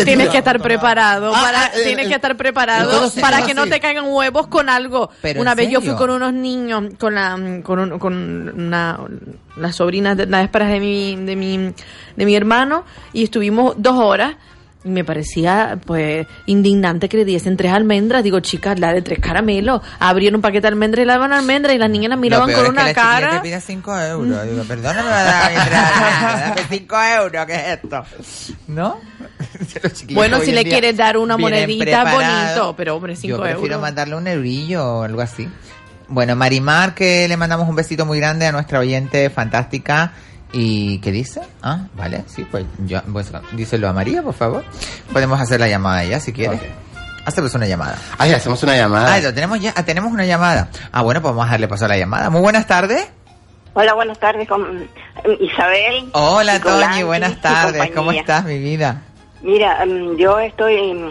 Tienes que estar preparado. Ah, para, ah, eh, tienes eh, que estar en preparado para que no te caigan huevos con algo. Pero, una ¿en vez yo fui con unos niños, con la, con, un- con una, las sobrinas, de, las esperas de mi, de mi, de mi hermano, y estuvimos dos horas. Y me parecía, pues, indignante que le diesen tres almendras. Digo, chicas, la de tres caramelos. Abrieron un paquete de almendras y la daban almendras y las niñas las miraban Lo peor con es que una la cara. te pide 5 euros. Digo, perdona, me va a dar dame 5 euros, ¿qué es esto? ¿No? Bueno, si le quieres dar una monedita, bonito, pero hombre, cinco Yo prefiero euros. mandarle un eurillo o algo así. Bueno, Marimar, que le mandamos un besito muy grande a nuestra oyente fantástica. ¿Y qué dice? Ah, vale, sí, pues, yo, pues díselo a María, por favor. Podemos hacer la llamada ya, si quieres. Hacemos una llamada. Ay, hacemos una llamada. Ah, lo tenemos ya, ah, tenemos una llamada. Ah, bueno, pues vamos a darle paso a la llamada. Muy buenas tardes. Hola, buenas tardes con Isabel. Hola, Nicolás Toñi, y buenas tardes. ¿Cómo estás, mi vida? Mira, mm, yo estoy. mm,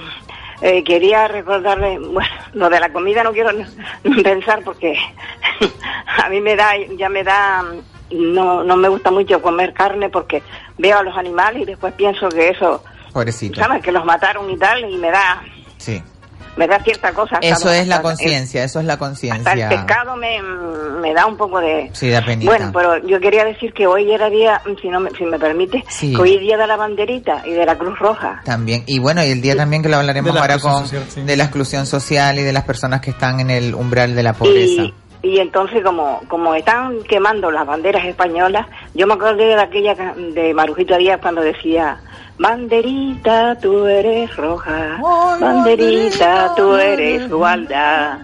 eh, quería recordarle. Bueno, lo de la comida no quiero pensar porque a mí me da. Ya me da. mm, No, no me gusta mucho comer carne porque veo a los animales y después pienso que eso. Pobrecito. ¿Sabes? Que los mataron y tal y me da. Sí. Me da cierta cosa. hasta Eso es la conciencia, eso es la Hasta el conciencia. pescado me, me da un poco de... Sí, da penita. Bueno, pero yo quería decir que hoy era día, si no me, si me permite, Sí. que hoy es día de la banderita y de la Cruz Roja. También, y bueno, y el día también que lo hablaremos ahora con social, sí. de la exclusión social y de las personas que están en el umbral de la pobreza. Y, y entonces, como, como están quemando las banderas españolas, yo me acordé de aquella de Marujita Díaz cuando decía, banderita, tú eres roja, banderita, tú eres igualdad.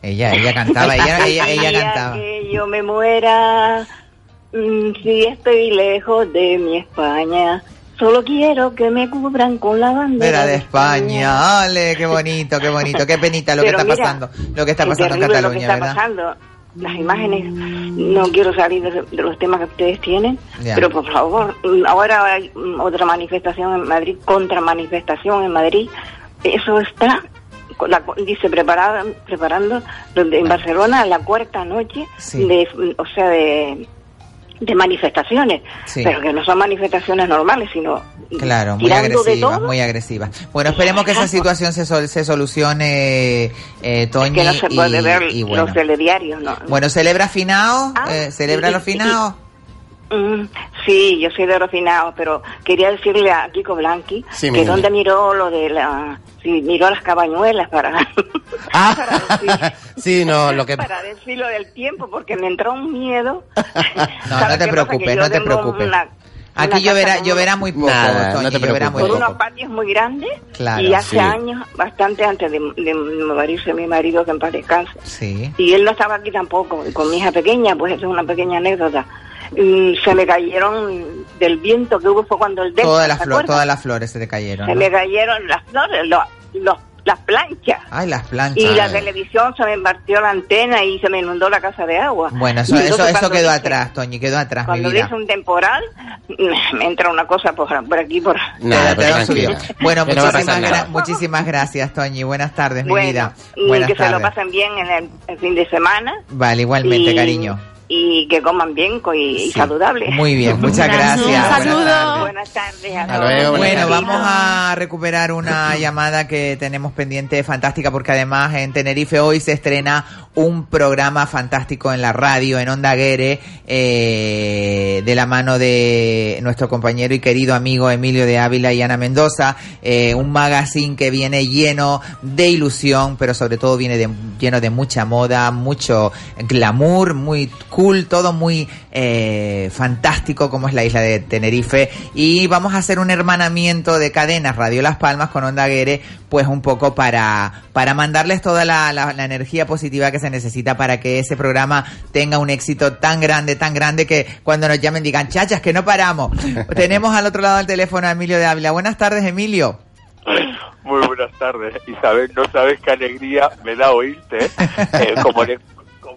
Ella, ella cantaba, ella, ella, ella cantaba. que yo me muera, mm, si estoy lejos de mi España, solo quiero que me cubran con la bandera Era de España, ale, qué bonito, qué bonito, qué penita lo que Pero está mira, pasando, lo que está es pasando en terrible lo que Cataluña, está ¿verdad? pasando. Las imágenes, no quiero salir de, los temas que ustedes tienen, pero por favor, ahora hay otra manifestación en Madrid, contra manifestación en Madrid, eso está, la- dice, preparada, preparando donde en Barcelona la cuarta noche Sí. de, o sea, de, de manifestaciones, Sí. pero que no son manifestaciones normales, sino Claro, muy tirando de agresiva, todo. muy agresiva. Bueno, esperemos que esa situación se, sol- se solucione, eh, Toñi, que no se puede y, ver y bueno. los telediarios, ¿no? Bueno, ¿celebra finao? Ah, Eh, ¿Celebra sí, los finaos? Mm, sí, yo soy de Rofinao, pero quería decirle a Kiko Blanqui Sí, que donde miró lo de la... Sí, miró las cabañuelas para, Sí, no, lo que... para decir lo del tiempo, porque me entró un miedo. No, ¿Sabes no te preocupes, no te preocupes. una- Aquí lloverá, lloverá muy poco, Nada, Toñi, no te lloverá muy poco. unos patios muy grandes Claro, y hace sí. años, bastante antes de, de morirse mi marido, que en paz descanse, Sí. y él no estaba aquí tampoco, y con mi hija pequeña, pues eso es una pequeña anécdota. Mm, se me cayeron del viento que hubo fue cuando el Delta, Todas las, ¿te flor- acuerdas? todas las flores se te cayeron. Se ¿no? me cayeron las flores, los, los- las planchas. Ay, las planchas. Y la Ay. televisión se me partió la antena y se me inundó la casa de agua. Bueno, eso, Y eso, eso cuando quedó dice- atrás, Toñi, quedó atrás, mi Cuando vida. dice un temporal, me entra una cosa por, por aquí, por... Nada, pero. Bueno, no muchísimas, nada. gra- muchísimas gracias, Toñi. Buenas tardes, mi Bueno, vida. y Buenas que se lo tardes. pasen bien en el, el fin de semana. Vale, igualmente, y, cariño. Y que coman bien y, saludable. Muy bien, muchas gracias. Buenas tardes. Buenas tardes. Hasta luego, buenas Bueno, vamos a recuperar una llamada que tenemos pendiente fantástica porque además en Tenerife hoy se estrena un programa fantástico en la radio, en Onda Guere, eh, de la mano de nuestro compañero y querido amigo Emilio de Ávila y Ana Mendoza, eh, un magazine que viene lleno de ilusión, pero sobre todo viene de- lleno de mucha moda, mucho glamour, muy cool, todo muy eh, fantástico como es la isla de Tenerife y vamos a hacer un hermanamiento de cadenas Radio Las Palmas con Onda Guere pues un poco para, para mandarles toda la, la- la energía positiva que se necesita para que ese programa tenga un éxito tan grande, tan grande que cuando nos llamen digan, chachas, que no paramos. Tenemos al otro lado del teléfono a Emilio de Ávila. Buenas tardes, Emilio. Muy buenas tardes, Isabel. No sabes qué alegría me da oírte. Eh, como le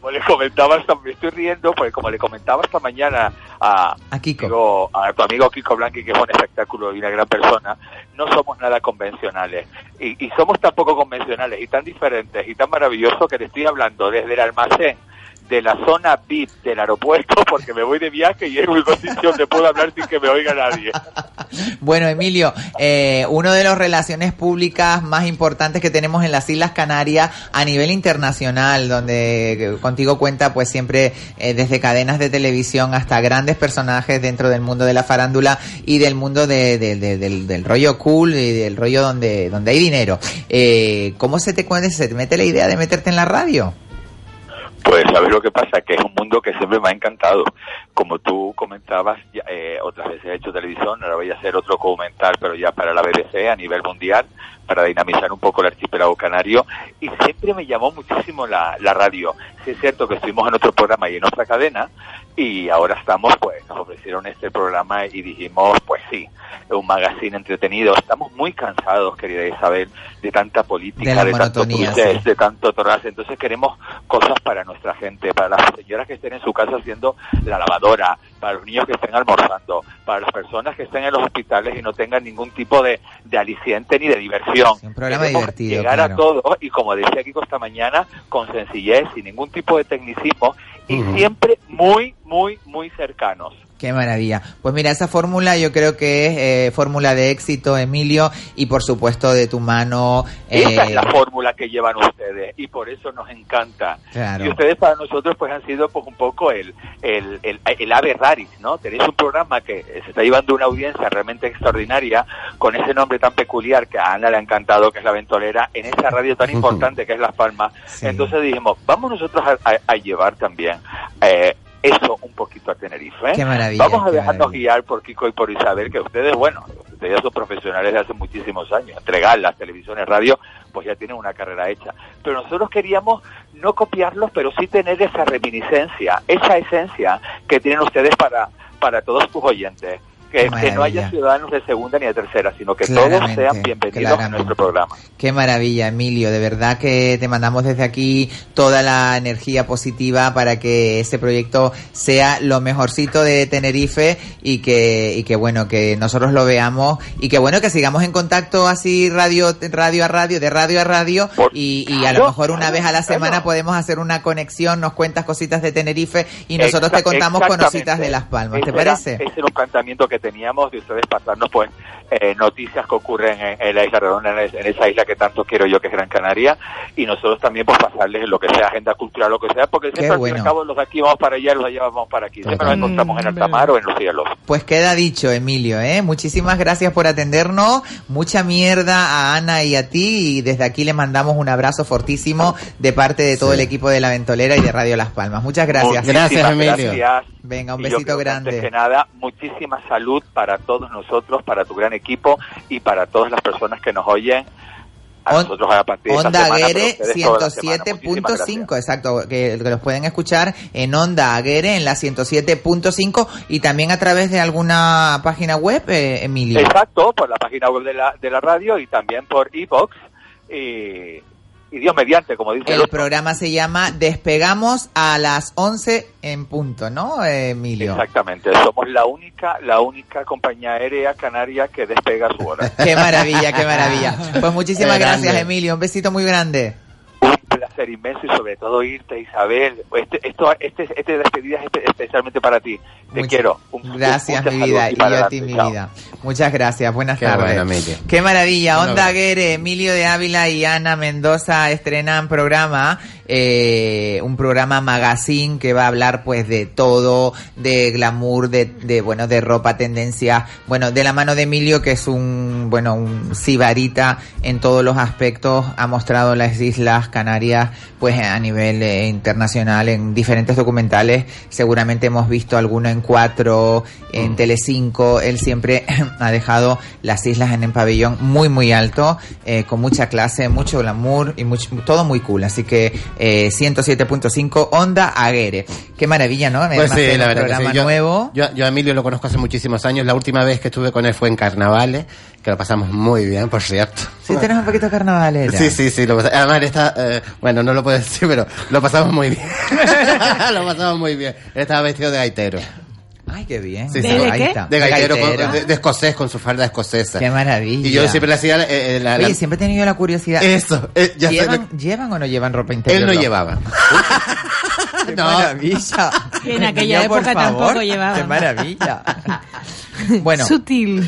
como le comentaba esta, me estoy riendo, porque como le comentaba esta mañana a, A Kiko. a tu amigo Kiko Blanqui, que es un espectáculo y una gran persona, no somos nada convencionales. Y, y somos tan poco convencionales y tan diferentes y tan maravillosos que te estoy hablando desde el almacén de la zona VIP del aeropuerto porque me voy de viaje y es único sitio donde puedo hablar sin que me oiga nadie. Bueno, Emilio, eh, uno de las relaciones públicas más importantes que tenemos en las Islas Canarias a nivel internacional, donde contigo cuenta pues siempre eh, desde cadenas de televisión hasta grandes personajes dentro del mundo de la farándula y del mundo de- de- de- del, del rollo cool y del rollo donde, donde hay dinero. Eh, ¿Cómo se te, se te mete la idea de meterte en la radio? Pues sabes lo que pasa, que es un mundo que siempre me ha encantado. Como tú comentabas, eh, otras veces he hecho televisión, ahora voy a hacer otro documental, pero ya para la BBC a nivel mundial, para dinamizar un poco el archipiélago canario. Y siempre me llamó muchísimo la, la radio. Sí es cierto que estuvimos en otro programa y en otra cadena, y ahora estamos, pues, nos ofrecieron este programa y dijimos, pues sí, un magazine entretenido. Estamos muy cansados, querida Isabel, de tanta política, De de, tanto sí. de tanto torras. Entonces queremos cosas para nuestra gente, para las señoras que estén en su casa haciendo la lavadora, para los niños que estén almorzando, para las personas que estén en los hospitales y no tengan ningún tipo de, de aliciente ni de diversión. un programa Queremos divertido, Llegar claro. a todos y como decía Kiko esta mañana, con sencillez, sin ningún tipo de tecnicismo y siempre muy, muy, muy cercanos. Qué maravilla. Pues mira, esa fórmula yo creo que es eh, fórmula de éxito, Emilio, y por supuesto de tu mano. Esa es eh, la fórmula que llevan ustedes y por eso nos encanta. Claro. Y ustedes para nosotros pues han sido pues un poco el, el, el, el ave raris, ¿no? Tenéis un programa que se está llevando una audiencia realmente extraordinaria con ese nombre tan peculiar que a Ana le ha encantado, que es La Ventolera, en esa radio tan importante que es Las Palmas. Entonces dijimos, vamos nosotros a, a- a llevar también... eh, eso un poquito a Tenerife. Qué maravilla, Vamos a dejarnos guiar por Kiko y por Isabel, que ustedes, bueno, ustedes ya son profesionales de hace muchísimos años. Entregar las televisiones, radio, pues ya tienen una carrera hecha. Pero nosotros queríamos no copiarlos, pero sí tener esa reminiscencia, esa esencia que tienen ustedes para, para todos tus oyentes. Que, que no haya ciudadanos de segunda ni de tercera, sino que todos sean bienvenidos a nuestro programa. Qué maravilla, Emilio. De verdad que te mandamos desde aquí toda la energía positiva para que este proyecto sea lo mejorcito de Tenerife y que, y que bueno, que nosotros lo veamos y que bueno, que sigamos en contacto así radio, radio a radio, de radio a radio y, y a lo mejor una vez a la semana podemos hacer una conexión, nos cuentas cositas de Tenerife y nosotros te contamos con cositas de Las Palmas. ¿Te Ese era- parece? ese era un planteamiento que teníamos de ustedes pasarnos pues eh, noticias que ocurren en, en la isla redonda, en, en esa isla que tanto quiero yo que es Gran Canaria, y nosotros también pues pasarles lo que sea agenda cultural, lo que sea, porque siempre al fin y al cabo los de aquí vamos para allá, los de allá vamos para aquí, siempre nos encontramos en alta mar o en los cielos. Pues queda dicho, Emilio, ¿eh? Muchísimas gracias por atendernos. Mucha mierda a Ana y a ti. Y desde aquí le mandamos un abrazo fortísimo de parte de todo el equipo de La Ventolera y de Radio Las Palmas. Muchas gracias. Muchísimas gracias. Venga, un Y yo besito que Antes que grande. nada, muchísima salud para todos nosotros, para tu gran equipo y para todas las personas que nos oyen. A nosotros a partir de Onda Aguere ustedes toda la semana. Muchísimas gracias. 107.5, exacto, que, que los pueden escuchar en Onda Aguere en la 107.5 y también a través de alguna página web, eh, Emilio. Exacto, por la página web de la, de la radio y también por iBox y, y Dios mediante, como dice el El programa se llama Despegamos a las 11 en punto, ¿no, Emilio? Exactamente, somos la única, la única compañía aérea canaria que despega su hora. Qué maravilla, qué maravilla. Pues muchísimas Qué grande. gracias, Emilio. Un besito muy grande. Placer inmenso y sobre todo irte, Isabel. Este, esto, este, este despedida es espe- especialmente para ti. Te quiero. Un- Gracias, mi vida. y yo a ti, mi Chao. vida. Muchas gracias. Buenas Qué tardes. Qué maravilla. Onda. Aguere, Emilio de Ávila y Ana Mendoza estrenan programa, eh, un programa magazine que va a hablar pues de todo, de glamour, de, de bueno, de ropa, tendencia, bueno, de la mano de Emilio que es un, bueno, un sibarita en todos los aspectos, ha mostrado las Islas Canarias pues a nivel eh, internacional en diferentes documentales, seguramente hemos visto alguno en cuatro, en Telecinco, él siempre ha dejado las islas en el pabellón muy muy alto, eh, con mucha clase, mucho glamour y mucho, todo muy cool, así que eh, 107.5 Onda Aguere, qué maravilla, ¿no? Pues sí, de la verdad que programa sí. Yo, nuevo. Yo, yo a Emilio lo conozco hace muchísimos años. La última vez que estuve con él fue en Carnavales, que lo pasamos muy bien, por cierto. Sí, tenés un poquito carnavalera. Sí, sí, sí. Lo, además, está, eh, bueno, no lo puedo decir, pero lo pasamos muy bien. lo pasamos muy bien. Él estaba vestido de gaitero. Ay, qué bien. Sí, ¿De sí. qué? De ¿De gaitero, con- de, de escocés con su falda escocesa. Qué maravilla. Y yo siempre le hacía eh, eh, la, la- Oye, siempre he tenido la curiosidad. Eso, eh, ya sé ¿Llevan, ¿Llevan o no llevan ropa interior? Él no los- llevaba. ¡Qué No. maravilla! En aquella Yo, época favor, tampoco llevaban. ¡Qué maravilla! Bueno, Sutil.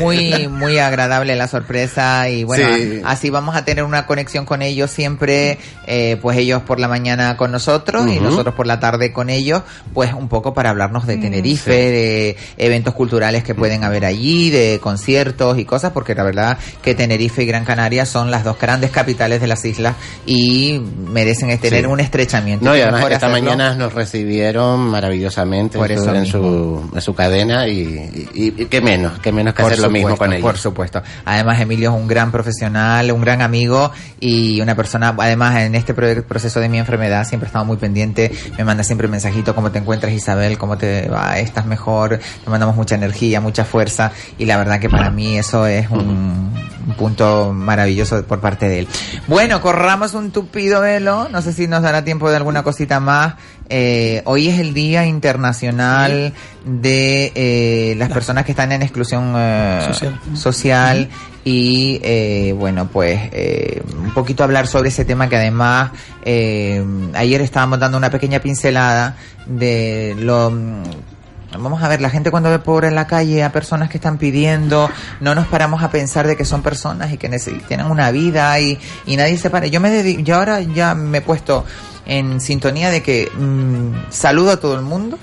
muy muy agradable la sorpresa y bueno, Sí. así vamos a tener una conexión con ellos siempre, eh, pues ellos por la mañana con nosotros y nosotros por la tarde con ellos, pues un poco para hablarnos de Mm, Tenerife, sí. de eventos culturales que pueden haber allí, de conciertos y cosas, porque la verdad que Tenerife y Gran Canaria son las dos grandes capitales de las islas y merecen tener Sí. un estrechamiento. No, y además esta hacerlo. mañana nos recibieron maravillosamente Por en, su, eso en, su, en su cadena y, y, y qué menos, qué menos que Por hacer lo mismo con ellos. Por supuesto. Además, Emilio es un gran profesional, un gran amigo y una persona, además, en este pro- proceso de mi enfermedad siempre he estado muy pendiente. Me manda siempre mensajito, ¿cómo te encuentras, Isabel? ¿Cómo te va? ¿Estás mejor? Te mandamos mucha energía, mucha fuerza y la verdad que para mí eso es un, un punto maravilloso por parte de él. Bueno, corramos un tupido velo. No sé si nos dará tiempo de alguna cosita más. Eh, hoy es el Día Internacional de eh, las personas que están en exclusión eh, Social. social y eh, bueno pues eh, un poquito hablar sobre ese tema que además eh, ayer estábamos dando una pequeña pincelada de lo Vamos a ver, la gente cuando ve pobre en la calle a personas que están pidiendo, no nos paramos a pensar de que son personas y que tienen una vida y, y nadie se para. Yo me dedi- yo ahora ya me he puesto en sintonía de que mm, saludo a todo el mundo,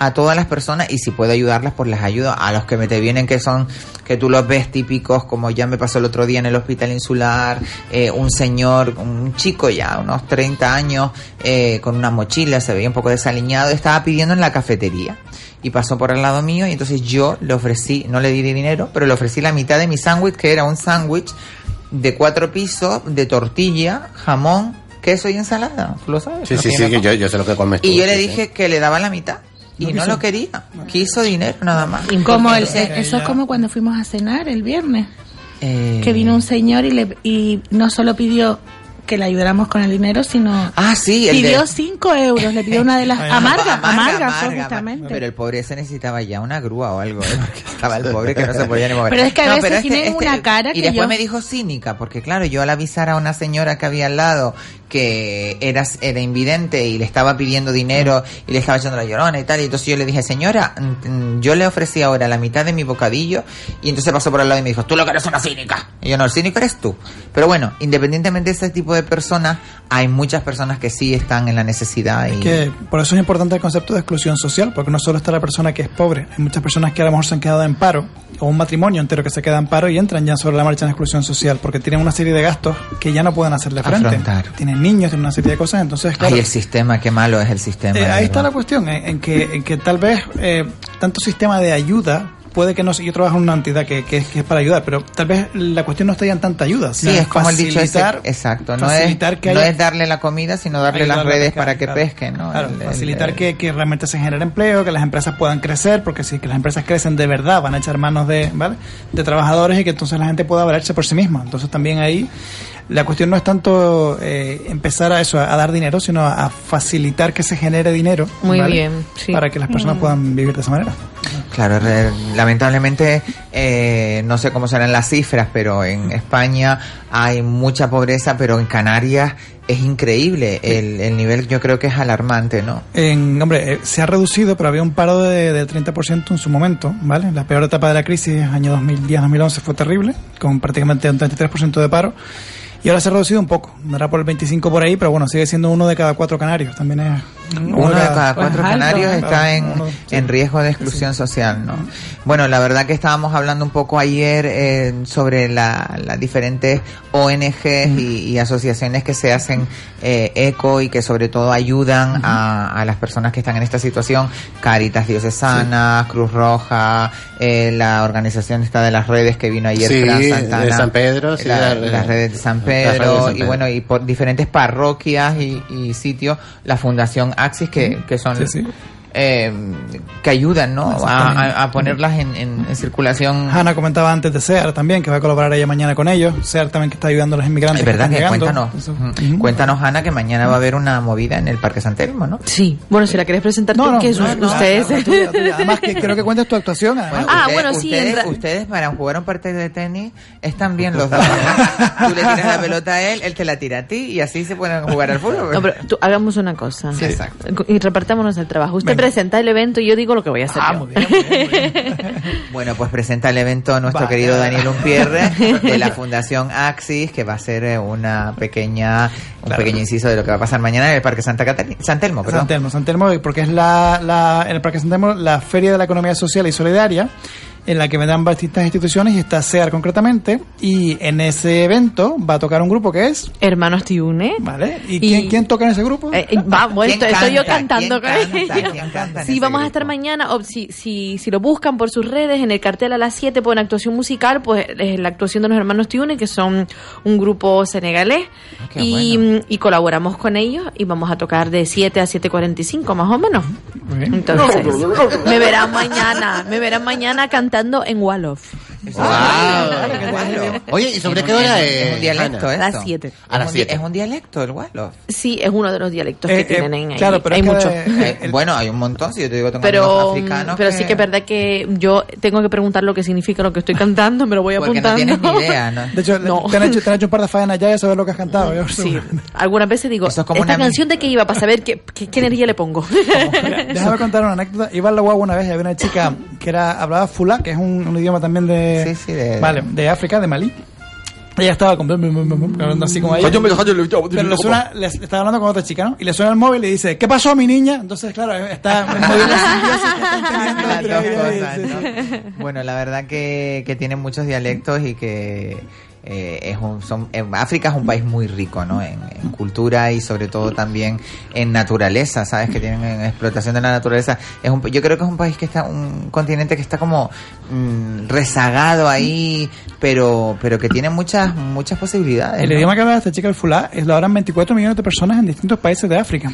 a todas las personas y si puedo ayudarlas, pues las ayudo. A los que me te vienen que son, que tú los ves típicos, como ya me pasó el otro día en el hospital insular, eh, un señor, un chico ya, unos 30 años, eh, con una mochila, se veía un poco desaliñado, estaba pidiendo en la cafetería y pasó por al lado mío y entonces yo le ofrecí, no le di dinero, pero le ofrecí la mitad de mi sándwich, que era un sándwich de cuatro pisos, de tortilla, jamón, queso y ensalada. ¿Tú lo sabes? Sí, sí, que sí, yo, yo sé lo que comes tú. Y yo le sí. dije que le daba la mitad. Y No lo quería. Quiso dinero nada más. Como el- eso es como cuando fuimos a cenar el viernes, eh, que vino un señor y, le, y no solo pidió que le ayudáramos con el dinero, sino Ah, sí, el pidió de- 5 euros, le pidió una de las amargas, amarga, amargas fue amarga, justamente. Pero el pobre ese necesitaba ya una grúa o algo, ¿eh? porque estaba el pobre que no se podía ni mover. Pero es que a No, veces pero tienen una cara Y que después yo- me dijo cínica, porque claro, yo al avisar a una señora que había al lado que era, era invidente y le estaba pidiendo dinero y le estaba echando la llorona y tal, y entonces yo le dije, señora, mm, mm, yo le ofrecí ahora la mitad de mi bocadillo y entonces pasó por al lado y me dijo, tú lo que eres una cínica. Y yo, no, el cínico eres tú. Pero bueno, independientemente de ese tipo de personas, hay muchas personas que sí están en la necesidad y... que por eso es importante el concepto de exclusión social, porque no solo está la persona que es pobre, hay muchas personas que a lo mejor se han quedado en paro, o un matrimonio entero que se queda en paro y entran ya sobre la marcha en exclusión social, porque tienen una serie de gastos que ya no pueden hacerle frente. Afrontar. Tienen niños, tienen una serie de cosas, entonces, claro, Ay, el sistema, qué malo es el sistema. eh, ahí está la cuestión, en, en que, en que tal vez eh, tanto sistema de ayuda puede que no sé, yo trabajo en una entidad que, que, es- que es para ayudar, pero tal vez la cuestión no está ya en tanta ayuda, Sí, es como el dicho ese, exacto, no es, facilitar que no es darle la comida, sino darle las redes pescar, para que claro. pesquen, ¿no? Claro, El- el- facilitar el- que, que realmente se genere empleo, que las empresas puedan crecer, porque si que las empresas crecen de verdad van a echar manos de, ¿vale? de trabajadores y que entonces la gente pueda valerse por sí misma. Entonces también ahí la cuestión no es tanto eh, empezar a eso, a, dar dinero, sino a facilitar que se genere dinero. Muy ¿vale? bien, sí. Para que las personas Mm. puedan vivir de esa manera. Claro, re- lamentablemente eh, no sé cómo serán las cifras, pero en España hay mucha pobreza, pero en Canarias es increíble. El, el nivel yo creo que es alarmante, ¿no? En, hombre, eh, se ha reducido, pero había un paro de, del 30% en su momento, ¿vale? La peor etapa de la crisis, año 2010-2011, fue terrible, con prácticamente un 33% de paro. Y ahora se ha reducido un poco, andará por el 25 por ahí, pero bueno, sigue siendo uno de cada cuatro canarios. También es Uno de cada cuatro Pues alto, canarios está en, Uno- en riesgo de exclusión social, ¿no? Bueno, la verdad que estábamos hablando un poco ayer eh, sobre la- las diferentes ONGs y, y asociaciones que se hacen eh, eco y que sobre todo ayudan a, a las personas que están en esta situación. Caritas Diocesana, Cruz Roja, eh, la organización esta de las redes que vino ayer, Sí, Fran de Santana, San Pedro, sí, la- la- las redes de San de Pedro, San y bueno, y por diferentes parroquias y, y sitios, la Fundación Axis, que, que son Sí, sí. Eh, que ayudan ¿no? a, ponerlas en, en- en circulación. Hanna comentaba antes de SEAR también, que va a colaborar ella mañana con ellos. SEAR también que está ayudando a los inmigrantes. Es verdad que cuéntanos, cuéntanos Ana que mañana va a haber una movida en el Parque San Telmo, ¿no? Sí, bueno, si la querés presentar tú, que es- ustedes... tuya, tuya. Además, que creo que cuentes tu actuación. además. Ah, Ustedes- bueno, sí, Ustedes, ra- ustedes para jugar un partido de tenis están bien los dos. ¿no? Tú le tiras la pelota a él, él te la tira a ti y así se pueden jugar al fútbol. No, pero tú, hagamos una cosa. Sí, exacto. Y repartámonos el trabajo. Usted. Presenta el evento y yo digo lo que voy a hacer. Ah, yo. Bueno, pues presenta el evento nuestro Vale. querido Daniel Unpierre de la Fundación Axis, que va a ser eh, una pequeña, un Claro. pequeño inciso de lo que va a pasar mañana en el Parque Santa Catarina, San Telmo, perdón. San Telmo, San Telmo, porque es la, la, en el Parque San Telmo la Feria de la Economía Social y Solidaria, en la que vendrán distintas instituciones y está SEAR concretamente. Y en ese evento va a tocar un grupo que es. Hermanos Tiune. Vale. ¿Y, quién, quién toca en ese grupo? Eh, eh, va, bueno, ¿Quién estoy yo canta? cantando ¿Quién con ellos. ¿Quién canta en Sí, vamos a estar mañana, o si, si, si lo buscan por sus redes, en el cartel a las 7 ponen actuación musical, pues es la actuación de los hermanos Tiune, que son un grupo senegalés, Ah, qué y, y colaboramos con ellos y vamos a tocar de 7 a 7.45 más o menos. Entonces, me verán mañana, me verán mañana cantando en Wolof. Oye, ¿y sobre qué hora es es? un dialecto esto. A las 7. A las Es un di- siete. Es un dialecto el Wolof. Sí, es uno de los dialectos Eh, que eh, tienen ahí. claro, pero hay que, muchos. Eh, bueno, hay un montón, si yo te digo tengo pero africanos pero sí que es verdad que yo tengo que preguntar lo que significa lo que estoy cantando, me lo voy porque no apuntando. tienes ni idea, ¿no? De hecho, No. te, han hecho, te han hecho un par de faenas ya y saber lo que has cantado. yo Sí, algunas veces digo, Eso es como ¿esta una canción de qué iba? Para saber qué, qué, qué energía le pongo. Déjame contar una anécdota. Iba a la guagua una vez y había una chica que era hablaba fulá, que es un, un idioma también de, Sí, sí, de- vale, de África, de Malí. Ella estaba con, hablando así como ella. Pero le suena, le, estaba hablando con otra chica, ¿no? Y le suena el móvil y le dice, ¿qué pasó, mi niña? Entonces, claro, está. Bueno, la verdad que, que tiene muchos dialectos y que eh, es un, son, en África es un país muy rico, ¿no? En, en cultura y sobre todo también en naturaleza, ¿sabes? Que tienen en explotación de la naturaleza. Es un, yo creo que es un país que está, un continente que está como mm, rezagado ahí, pero, pero que tiene muchas, muchas posibilidades. El ¿no? idioma que habla esta chica el fulá es lo hablan 24 millones de personas en distintos países de África.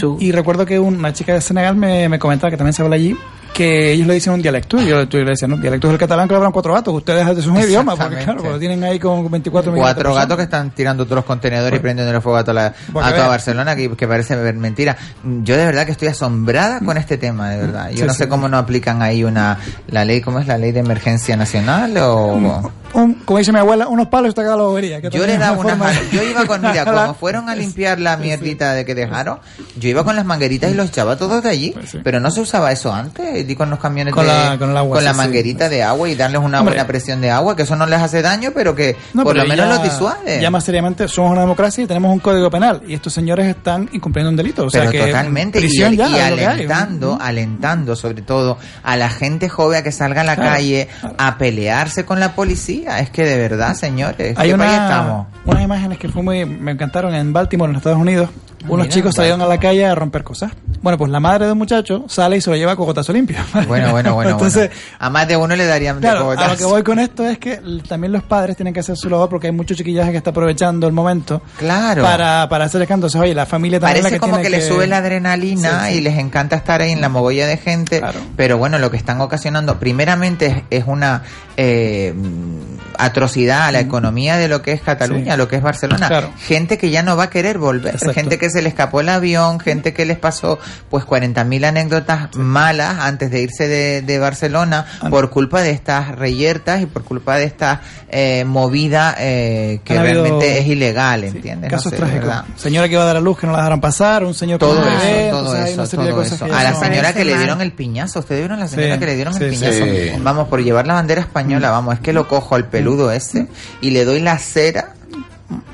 tú. Y recuerdo que una chica de Senegal me, me comentaba que también se habla allí que ellos le dicen un dialecto y yo, yo le decía, no, dialecto es el catalán que lo hablan cuatro gatos, ustedes es un idioma, porque claro, lo tienen ahí con 24 millones Cuatro gatos que están tirando todos los contenedores y prendiendo el fuego a toda, la- a toda. Barcelona, que, que parece mentira. Yo de verdad que estoy asombrada con este tema, de verdad. Yo Sí, no sí. sé cómo no aplican ahí una la ley, ¿cómo es la ley de emergencia nacional? o Un- como dice mi abuela, unos palos está acá la bobería. que Yo le daba una una. Yo iba con, mira, como fueron a limpiar la mierdita de que dejaron, yo iba con las mangueritas y los echaba todos de allí. Pero no se usaba eso antes, y con los camiones Con de- la- con el agua, con sí, la manguerita de agua y darles una Hombre. buena presión de agua, que eso no les hace daño, pero que No, por lo menos ya- los disuade. Ya más seriamente, somos una democracia y tenemos un código penal. Y estos señores están incumpliendo un delito. O sea Pero que totalmente. Y, ya, y alentando, alentando sobre todo a la gente joven a que salga a la Claro, calle a pelearse con la policía. Es que de verdad, señores, Hay ¿qué país una, estamos? unas imágenes que fue muy, me encantaron en Baltimore, en Estados Unidos. Unos mira, chicos salieron a la calle a romper cosas. Bueno, pues la madre de un muchacho sale y se lo lleva a cocotazo limpio. Bueno, bueno, bueno. Entonces, bueno. A más de uno le darían de Claro, a lo cogotazo. que voy con esto es que también los padres tienen que hacer su labor porque hay mucho chiquillaje que está aprovechando el momento Claro. para, para hacer escándalo. Entonces, oye, la familia también Parece la que como tiene que, le sube la adrenalina Sí, sí. y les encanta estar ahí en la mogolla de gente, pero bueno, lo que están ocasionando primeramente es, es una eh, atrocidad a la economía de lo que es Cataluña, Sí. lo que es Barcelona. Claro. Gente que ya no va a querer volver, Exacto. gente que se le escapó el avión, gente que les pasó pues 40.000 anécdotas malas antes de irse de, de Barcelona por culpa de estas reyertas y por culpa de esta eh, movida eh, que Han habido- realmente es ilegal, ¿entiendes? No Casos sé, de trágicos. verdad. Señora que iba a dar a luz que no la dejaron pasar, un señor Todo un eso, todo entonces hay eso, todo eso. que A la señora que le dieron el piñazo, ¿ustedes vieron a la señora Sí, que le dieron sí, el sí, piñazo? sí. Vamos, por llevar la bandera española, vamos, es que lo cojo al peludo ese y le doy la cera,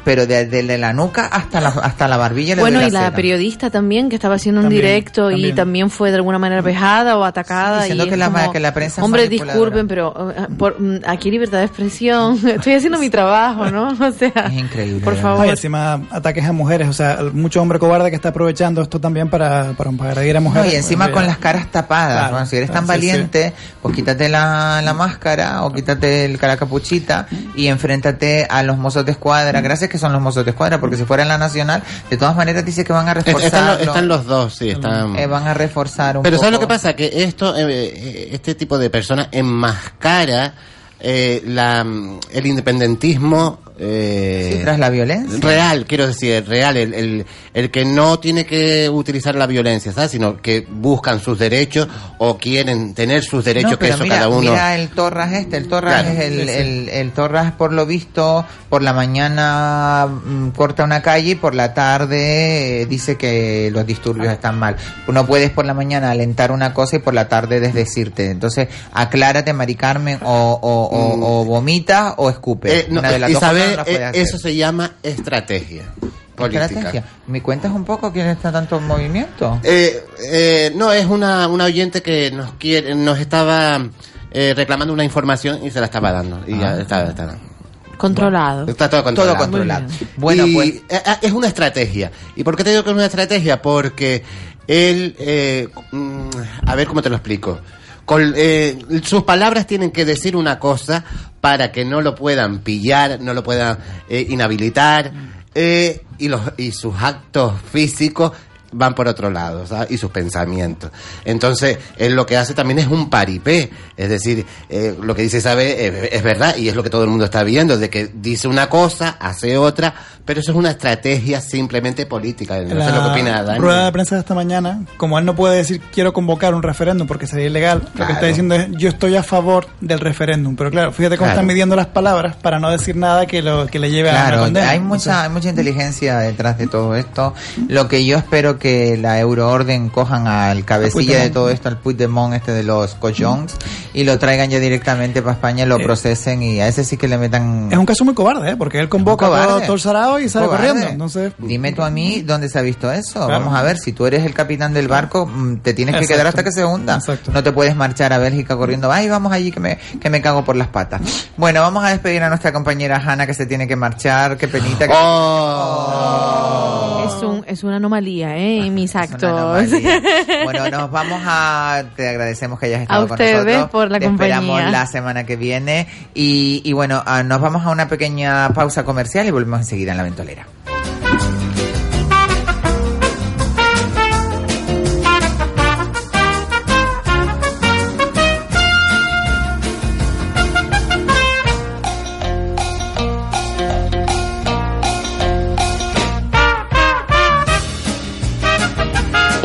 pero desde de la nuca hasta la, hasta la barbilla le Bueno, doy y la periodista también, que estaba haciendo un También, directo y también. también fue de alguna manera vejada o atacada. Sí, diciendo y que la- como, que la prensa Hombre, disculpen, pero eh, por, mm, aquí libertad de expresión. Estoy haciendo mi trabajo, ¿no? O sea, Es increíble. por favor. Ay, encima ataques a mujeres, o sea, mucho hombre cobarde que está aprovechando esto también para, para, para agredir a No, mujeres. y encima Pues, con las caras tapadas. Claro, Bueno, si eres claro, tan sí, sí. valiente, pues quítate la, la máscara o quítate el cara capuchita y enfréntate a los mozos de escuadra. Gracias que son los mozos de escuadra, porque si fuera la nacional, de todas maneras dice que van a Están, reforzar. están los dos, sí, están... Eh, van a reforzar un Pero ¿sabes lo que pasa? Que esto, eh, eh, este tipo de personas enmascara eh, la, mm, el independentismo eh, Sí, tras la violencia. real, quiero decir, real, el, el, el que no tiene que utilizar la violencia, ¿sabes? Sino que buscan sus derechos o quieren tener sus derechos, No, que eso mira, cada uno... Mira el Torras este, el Torras Claro, es el, sí, sí. el, el Torras por lo visto por la mañana mm, corta una calle y por la tarde eh, dice que los disturbios están mal. No puedes por la mañana alentar una cosa y por la tarde desdecirte. Entonces, aclárate, Mari Carmen, o, o, o, o vomita o escupe. Mm. Eh, no, Una de las dos Isabel, no las puedes eh, hacer. eso se llama estrategia política. Estrategia. ¿Me cuentas un poco quién está tanto en movimiento? Eh, eh, no, es una, una oyente que nos quiere, nos estaba eh, reclamando una información y se la estaba dando. Y ya Ah. está, está, Controlado. está todo controlado. Todo controlado. Bueno, Y, pues eh, eh, es una estrategia. ¿Y por qué te digo que es una estrategia? Porque él, eh, mm, a ver cómo te lo explico. Con, eh, sus palabras tienen que decir una cosa para que no lo puedan pillar, no lo puedan eh, inhabilitar, eh, y, los, y sus actos físicos van por otro lado, ¿sabes? y sus pensamientos. Entonces, él lo que hace también es un paripé, es decir, eh, lo que dice sabe es, es verdad y es lo que todo el mundo está viendo, de que dice una cosa, hace otra, pero eso es una estrategia simplemente política. No sé lo que opina Dani. rueda de prensa de esta mañana, como él no puede decir quiero convocar un referéndum porque sería ilegal, lo que está diciendo es yo estoy a favor del referéndum. Pero claro, fíjate cómo Claro. están midiendo las palabras para no decir nada que lo que le lleve a una condena. hay Entonces, mucha, hay mucha inteligencia detrás de todo esto. Lo que yo espero que la euroorden cojan al cabecilla de todo esto, al Puigdemont este de los collons, y lo traigan ya directamente para España, lo procesen y a ese sí que le metan... Es un caso muy cobarde, ¿eh? porque él convoca a todo, el sarao y sale Cobarde. corriendo. Entonces, Dime tú a mí dónde se ha visto eso. Claro. Vamos a ver, si tú eres el capitán del barco, mm, te tienes que Exacto. quedar hasta que se hunda. No te puedes marchar a Bélgica corriendo. Ay, vamos allí que me, que me cago por las patas. Bueno, vamos a despedir a nuestra compañera Hanna que se tiene que marchar. Qué penita. que- un, es una anomalía, ¿eh? En mis actos. Bueno, nos vamos a... Te agradecemos que hayas estado A con ustedes nosotros. por la Te esperamos la semana que viene. Y, y bueno, ah, nos vamos a una pequeña pausa comercial y volvemos enseguida en La Ventolera.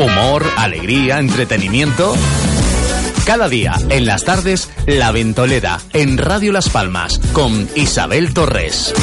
Humor, alegría, entretenimiento. Cada día, en las tardes, La Ventolera, en Radio Las Palmas, con Isabel Torres.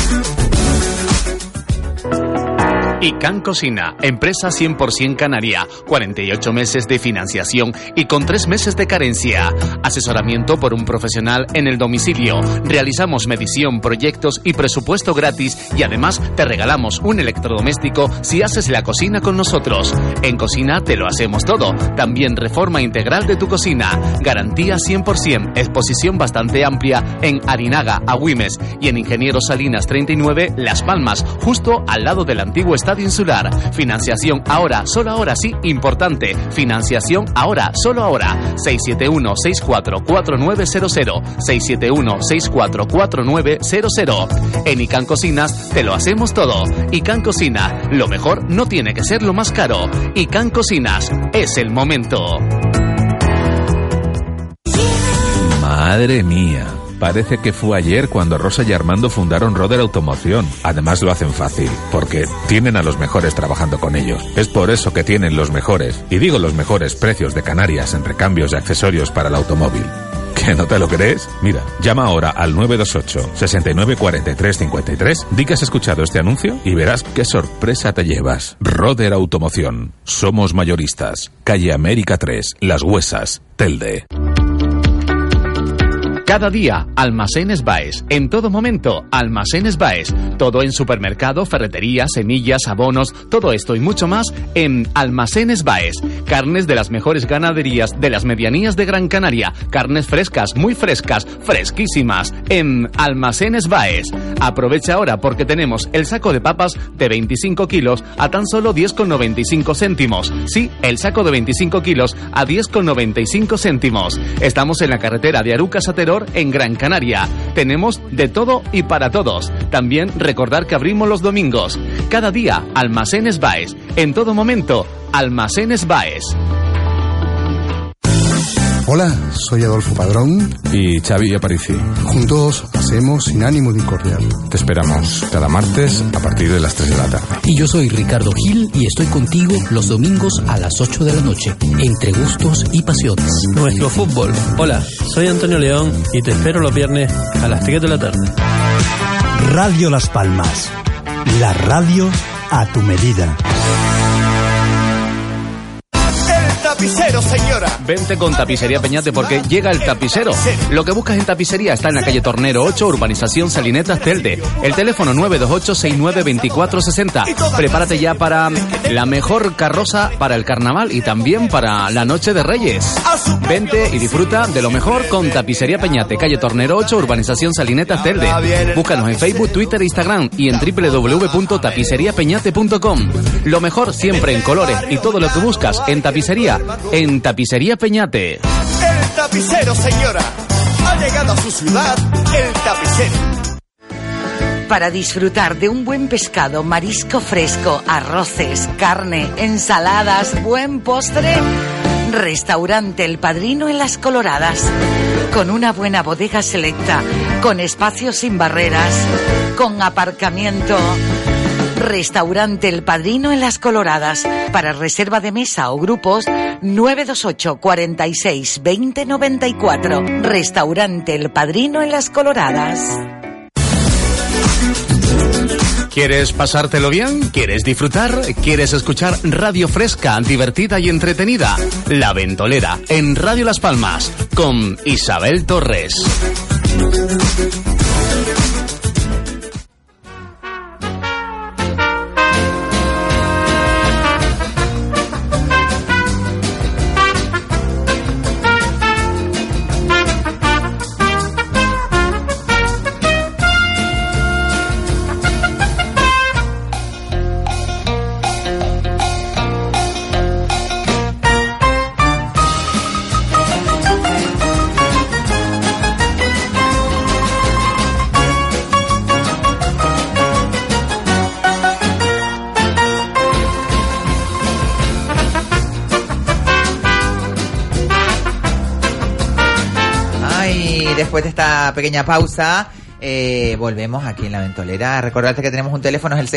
Y Can Cocina, empresa 100% canaria, 48 meses de financiación y con 3 meses de carencia. Asesoramiento por un profesional en el domicilio. Realizamos medición, proyectos y presupuesto gratis y además te regalamos un electrodoméstico si haces la cocina con nosotros. En cocina te lo hacemos todo. También reforma integral de tu cocina. Garantía 100%. Exposición bastante amplia en Arinaga, Agüimes y en Ingeniero Salinas 39, Las Palmas, justo al lado del antiguo Estadio Insular. Financiación ahora, solo ahora sí, importante. Financiación ahora, solo ahora. 671-644900. 671-644900. En ICAN Cocinas te lo hacemos todo. ICAN Cocina, lo mejor no tiene que ser lo más caro. ICAN Cocinas, es el momento. Madre mía. Parece que fue ayer cuando Rosa y Armando fundaron Roder Automoción. Además lo hacen fácil, porque tienen a los mejores trabajando con ellos. Es por eso que tienen los mejores, y digo los mejores precios de Canarias en recambios y accesorios para el automóvil. ¿Que no te lo crees? Mira, llama ahora al 928 69 43 53, di que has escuchado este anuncio y verás qué sorpresa te llevas. Roder Automoción. Somos mayoristas. Calle América 3, Las Huesas, Telde. Cada día, Almacenes Baes. En todo momento, Almacenes Baes. Todo en supermercado, ferretería, semillas, abonos, todo esto y mucho más en Almacenes Baes. Carnes de las mejores ganaderías de las medianías de Gran Canaria. Carnes frescas, muy frescas, fresquísimas. En Almacenes Baes. Aprovecha ahora porque tenemos el saco de papas de 25 kilos a tan solo 10,95 céntimos. Sí, el saco de 25 kilos a 10,95 céntimos. Estamos en la carretera de Arucas a En Gran Canaria. Tenemos de todo y para todos. También recordar que abrimos los domingos. Cada día, Almacenes Baes. En todo momento, Almacenes Baes. Hola, soy Adolfo Padrón. Y Xavi Aparici. Juntos hacemos sin ánimo de incordiar. Te esperamos cada martes a partir de las 3 de la tarde. Y yo soy Ricardo Gil y estoy contigo los domingos a las 8 de la noche, entre gustos y pasiones. Nuestro fútbol. Hola, soy Antonio León y te espero los viernes a las 3 de la tarde. Radio Las Palmas. La radio a tu medida. Tapicero, señora. Vente con Tapicería Peñate porque llega el tapicero. Lo que buscas en tapicería está en la calle Tornero 8, Urbanización Salinetas Telde. El teléfono 928-692460. Prepárate ya para la mejor carroza para el carnaval y también para la Noche de Reyes. Vente y disfruta de lo mejor con Tapicería Peñate, calle Tornero 8, Urbanización Salinetas Telde. Búscanos en Facebook, Twitter e Instagram y en www.tapiceriapeñate.com. Lo mejor siempre en colores y todo lo que buscas en tapicería, en Tapicería Peñate. El tapicero, señora. Ha llegado a su ciudad el tapicero. Para disfrutar de un buen pescado, marisco fresco, arroces, carne, ensaladas, buen postre, Restaurante El Padrino en Las Coloradas. Con una buena bodega selecta, con espacios sin barreras, con aparcamiento. Restaurante El Padrino en Las Coloradas. Para reserva de mesa o grupos, 928 46 20 94. Restaurante El Padrino en Las Coloradas. ¿Quieres pasártelo bien? ¿Quieres disfrutar? ¿Quieres escuchar radio fresca, divertida y entretenida? La Ventolera en Radio Las Palmas con Isabel Torres. Pequeña pausa, eh, volvemos aquí en la ventolera. Recordarte que tenemos un teléfono, es el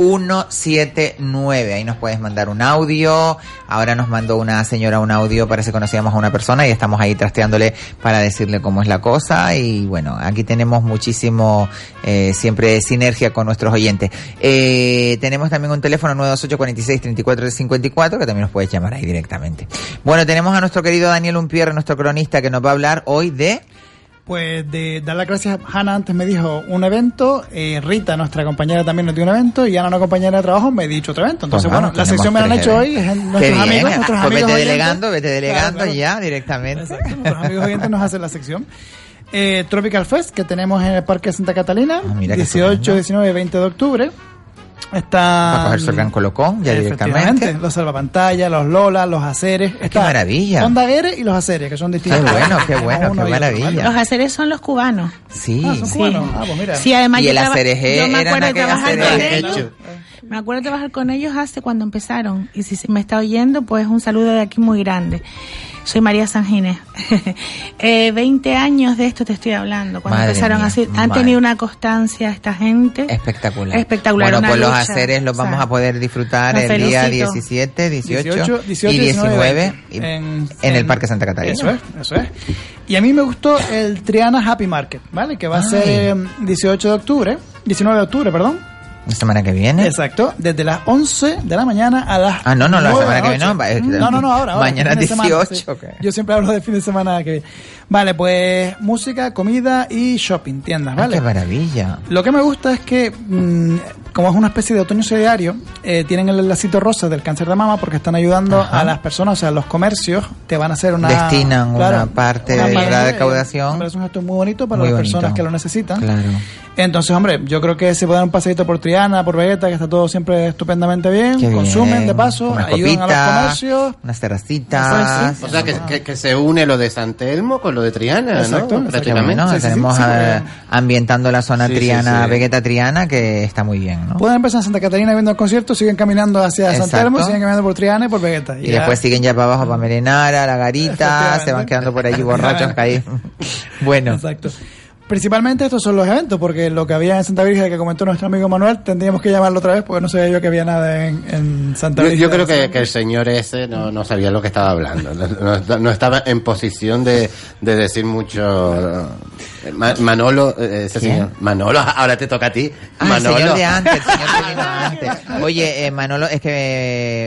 644-778-179. Ahí nos puedes mandar un audio. Ahora nos mandó una señora un audio, parece que conocíamos a una persona y estamos ahí trasteándole para decirle cómo es la cosa. Y bueno, aquí tenemos muchísimo, eh, siempre sinergia con nuestros oyentes. Eh, tenemos también un teléfono 928 46 34 54 que también nos puedes llamar ahí directamente. Bueno, tenemos a nuestro querido Daniel Umpierre, nuestro cronista, que nos va a hablar hoy de... Pues de dar las gracias, Hanna antes me dijo un evento, eh, Rita, nuestra compañera, también nos dio un evento, y Ana, una compañera de trabajo, me ha dicho otro evento. Entonces, Pues bueno, vamos, la sección me la han hecho hoy, es nuestros bien, amigos, nuestros pues amigos vete oyentes. delegando, vete delegando claro. ya directamente. Nuestros amigos oyentes nos hacen la sección. Eh, Tropical Fest, que tenemos en el Parque Santa Catalina, Ah, mira qué 18, estupendo. 19 y 20 de octubre. Está. Va a cogerse el gran colocón ya directamente. Los salvapantallas, los Lola, los aceres. Qué maravilla. Son Daguerre y los aceres, que son distintos. Qué bueno, qué bueno, qué maravilla. Los aceres son los cubanos. Sí. Ah, son cubanos. Ah, pues mira. Sí, además Y yo el acereje yo me acuerdo de trabajar con ellos. Me acuerdo de trabajar con ellos hace cuando empezaron. Y si se me está oyendo, pues un saludo de aquí muy grande. Soy María Sanginés. eh, 20 años de esto te estoy hablando. Cuando Madre empezaron mía, así, han madre. tenido una constancia esta gente. Espectacular. Espectacular, Bueno, pues los lucha, aceres los o sea, vamos a poder disfrutar el día felicito. 17, 18, 18, 18, y 19 19, y- en, en- el Parque Santa Catarina. Eso es, eso es. Y a mí me gustó el Triana Happy Market, ¿vale? Que va a Ay. ser eh, 18 de octubre, 19 de octubre, perdón. La semana que viene. Exacto, desde las 11 de la mañana a las Ah, no, no, la 9 de semana que viene no, que- No, no, no, ahora. ahora, Mañana fin de semana, 18, sí. ¿qué? Yo siempre hablo de fin de semana que viene. Vale, pues música, comida y shopping, tiendas, Ah, ¿vale? qué maravilla. Lo que me gusta es que, mm, como es una especie de otoño solidario, eh, tienen el lacito rosa del cáncer de mama porque están ayudando Ajá. a las personas, o sea, los comercios te van a hacer una... Destinan una parte de la eh, recaudación. me parece un gesto muy bonito para Muy las bonito. personas que lo necesitan. Claro. Entonces, hombre, yo creo que se puede dar un paseíto por Por Vegeta, que está todo siempre estupendamente bien. Qué consumen bien. de paso, Comer ayudan a los copitas, comercios. Unas terracitas. O sea, que, que- que se une lo de San Telmo con lo de Triana, Exacto, ¿no? exacto. Qué bueno, Prácticamente. tenemos sí, ambientando la zona triana, sí. Vegeta Triana, que está muy bien, ¿no? Pueden empezar en Santa Catarina viendo el concierto, siguen caminando hacia San Exacto. Telmo, siguen caminando por Triana y por Vegeta. Y después siguen ya para abajo para Merenara, la garita, se van quedando por allí borrachos caídos. bueno, Exacto. Principalmente estos son los eventos, porque lo que había en Santa Virgen que comentó nuestro amigo Manuel, tendríamos que llamarlo otra vez porque no sabía yo que había nada en, en Santa Yo, Virgen. yo creo que, que el señor ese no, no sabía lo que estaba hablando. No, no- no estaba en posición de, de decir mucho. Eh, Ma- Manolo, eh, ese ¿Quién? señor. Manolo, ahora te toca a ti. Ah, el Manolo. señor de antes, el señor que vino antes. Oye, eh, Manolo, es que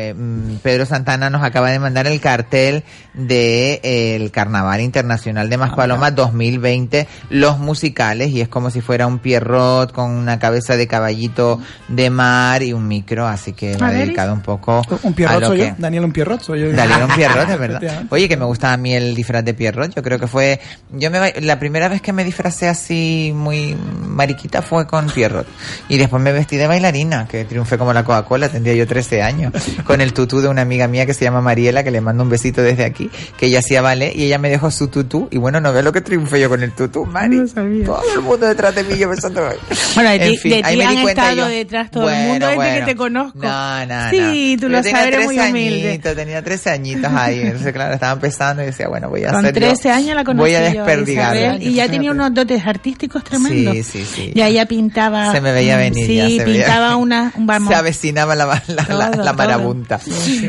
eh, mm, Pedro Santana nos acaba de mandar el cartel de eh, el Carnaval Internacional de Maspalomas 2020, los musicales, y es como si fuera un Pierrot con una cabeza de caballito de mar y un micro, así que va dedicado un poco Un a Pierrot soy que... yo, Daniel un Pierrot soy yo. Daniel un Pierrot, de verdad. Oye, que me gustaba a mí el disfraz de Pierrot. Yo creo que fue. Yo me la primera vez que me disfracé así muy mariquita fue con Pierrot. Y después me vestí de bailarina, que triunfé como la Coca-Cola, tendría yo 13 años. Con el tutú de una amiga mía que se llama Mariela, que le mando un besito desde aquí, que ella hacía ballet y ella me dejó su tutú. Y bueno, no ve lo que triunfé yo con el tutú, Mari. Todo el mundo detrás de mí, yo pensando. Bueno, de En ti, fin, de ahí me di han cuenta estado yo. detrás todo el Bueno, mundo desde bueno. que te conozco. No, no, Sí, no. tú lo sabes, eres muy 13 humilde. añitos, tenía 13 añitos ahí. Entonces, claro, estaba empezando y decía, bueno, voy a Con hacer. yo- 13 años la conocí Voy a desperdigar. Isabel, y ya tenía unos dotes artísticos tremendos. Sí, sí, sí. Ya ella pintaba. Se me veía venir, Sí, ya se veía. pintaba una. un- Vamos, Se avecinaba la, la, la- Todo, la marabunta.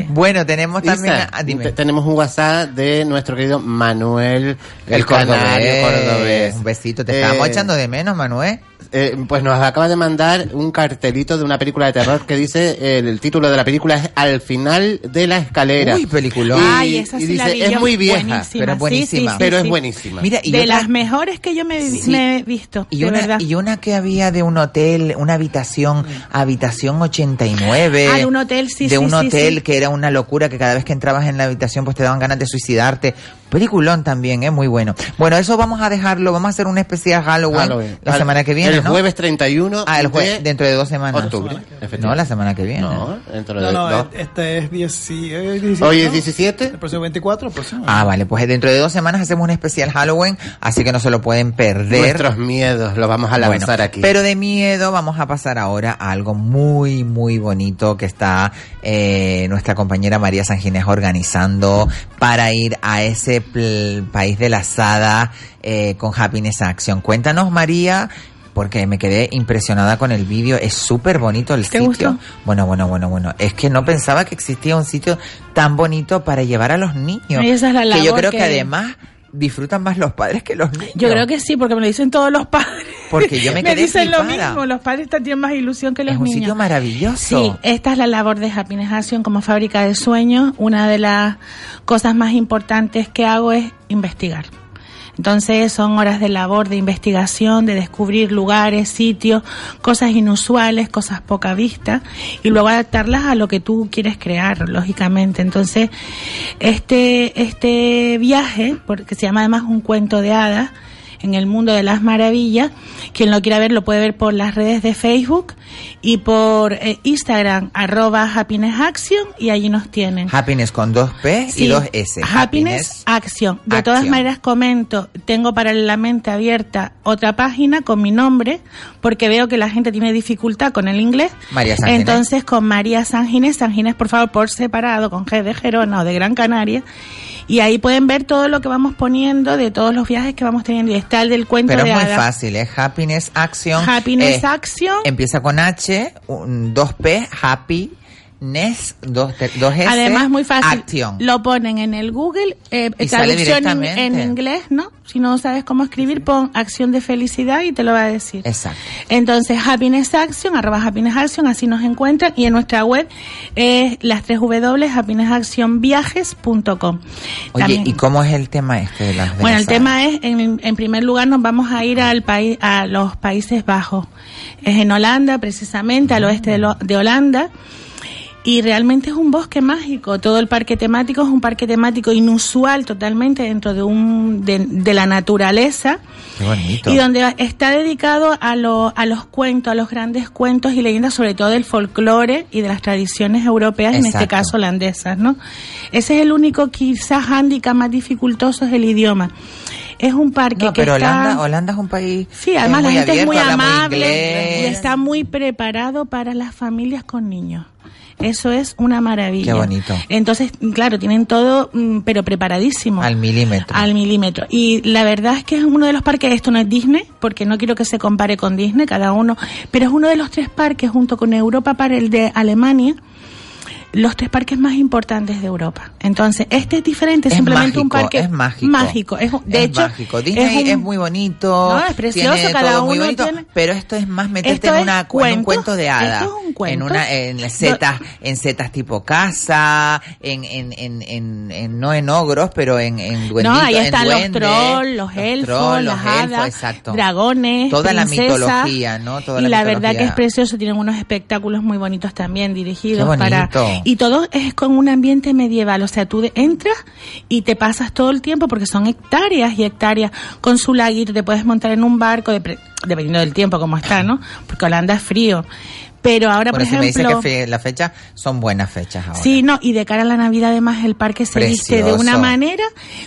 Bueno, tenemos también... Isa, ah, dime. te- tenemos un WhatsApp de nuestro querido Manuel, El canario cordobés. cordobés. Un besito. Te estábamos Eh, echando de menos, Manuel. eh, pues nos acaba de mandar un cartelito de una película de terror que dice, eh, el, título de la película es Al final de la escalera. Uy, peliculón. Y, Ay, esa y sí la dice, vi es yo, muy vieja, buenísima, pero es sí, buenísima. sí, sí, pero sí. es buenísima. Mira, y de otra- las mejores que yo me, he vi- Sí. me he visto. Y de una, verdad. y una que había de un hotel, una habitación, habitación 89. Ah, de un hotel, sí, De sí, un sí, hotel sí. que era una locura, que cada vez que entrabas en la habitación pues te daban ganas de suicidarte. Peliculón también, es muy bueno. Bueno, eso vamos a dejarlo, vamos a hacer un especial Halloween, Halloween. la semana que viene, El ¿no? jueves 31 Ah, el jue- de dentro de dos semanas. octubre. No, la semana que viene. No, dentro de No, no, dos. este es 10, eh, 17. Hoy es ¿no? 17. El próximo 24, pues sí. Ah, vale, pues dentro de dos semanas hacemos un especial Halloween, así que no se lo pueden perder. Nuestros miedos los vamos a lanzar Bueno, aquí. Pero de miedo vamos a pasar ahora a algo muy, muy bonito que está eh, nuestra compañera María Sanginés organizando para ir a ese pl- país de la asada eh, con Happiness Action. Cuéntanos, María. Porque me quedé impresionada con el vídeo, es súper bonito el ¿Te sitio. gustó? Bueno, bueno, bueno, bueno. Es que no pensaba que existía un sitio tan bonito para llevar a los niños. Esa es la que yo labor creo que... que- además disfrutan más los padres que los niños. Yo creo que sí, porque me lo dicen todos los padres. Porque yo me quedé dicen lo mismo, los padres tienen más ilusión que los Es un niños. sitio maravilloso. Sí, esta es la labor de Happiness Action como fábrica de sueños. Una de las cosas más importantes que hago es investigar. Entonces son horas de labor, de investigación, de descubrir lugares, sitios, cosas inusuales, cosas poca vista y luego adaptarlas a lo que tú quieres crear, lógicamente. Entonces, este, este viaje, porque se llama además un cuento de hadas, en el mundo de las maravillas. Quien lo quiera ver lo puede ver por las redes de Facebook y por eh, Instagram, arroba Happiness Action, y allí nos tienen. Happiness con dos P y dos S. Happiness, Action. De todas maneras, comento, tengo paralelamente abierta otra página con mi nombre, porque veo que la gente tiene dificultad con el inglés. María San Ginés. Entonces, con María San Ginés, San Ginés, por favor, por separado, con G de Gerona o de Gran Canaria. Y ahí pueden ver todo lo que vamos poniendo de todos los viajes que vamos teniendo. Y está el del cuento Pero de es muy fácil, ¿eh? Happiness Action. Happiness eh, Action. Empieza con H, un, dos P, Happiness, dos, te- dos S. Además, muy fácil. Action. Lo ponen en el Google, eh, Y traducción en, inglés, ¿no? Si no sabes cómo escribir, pon acción de felicidad y te lo va a decir. Exacto. Entonces, Happiness Action, arroba Happiness Action, así nos encuentran. Y en nuestra web es las tres W, happinessactionviajes.com. Oye, También- ¿y cómo es el tema este de las bueno, el tema es, en, en primer lugar, nos vamos a ir al país, a los Países Bajos. Es en Holanda, precisamente, al oeste de, lo- de Holanda. Y realmente es un bosque mágico. Todo el parque temático es un parque temático inusual totalmente dentro de un de, de la naturaleza Qué bonito. y donde está dedicado a, lo- a los cuentos, a los grandes cuentos y leyendas, sobre todo del folclore y de las tradiciones europeas, en este caso holandesas, ¿no? Ese es el único quizás hándicap más dificultoso es el idioma. Es un parque No, que pero está... Holanda, Holanda es un país. Sí, además la gente es muy abierto, habla muy amable y está muy preparado para las familias con niños. Eso es una maravilla. Qué bonito. Entonces, claro, tienen todo, mm, pero preparadísimo. Al milímetro. Al milímetro. Y la verdad es que es uno de los parques, esto no es Disney, porque no quiero que se compare con Disney, cada uno, pero es uno de los tres parques, junto con Europa para el de Alemania, los tres parques más importantes de Europa. Entonces, este es diferente, es Es simplemente un parque es mágico. mágico. Es, de es hecho, mágico. Disney es, un- muy bonito. No, es precioso, tiene cada todo muy uno bonito, tiene- Pero esto es más meterte en, una, en un cuento, de hadas. esto es un cuento. En una, en setas, en setas tipo casa, en, en, en, en, en- no en ogros, pero en, en duenditos, No, ahí están los trolls, los elfos, las los elfos, hadas, exacto. dragones, Toda la mitología, ¿no? Toda y la la, verdad que es precioso, tienen unos espectáculos muy bonitos también dirigidos para. Y todo es con un ambiente medieval, o sea, tú entras y te pasas todo el tiempo porque son hectáreas y hectáreas con su laguito, te puedes montar en un barco dependiendo del tiempo como está, ¿no? Porque Holanda es frío. Pero ahora, Bueno, por si me ejemplo... dice que fe- la fecha son buenas fechas ahora. Sí, no, y de cara a la Navidad además el parque se viste de una manera,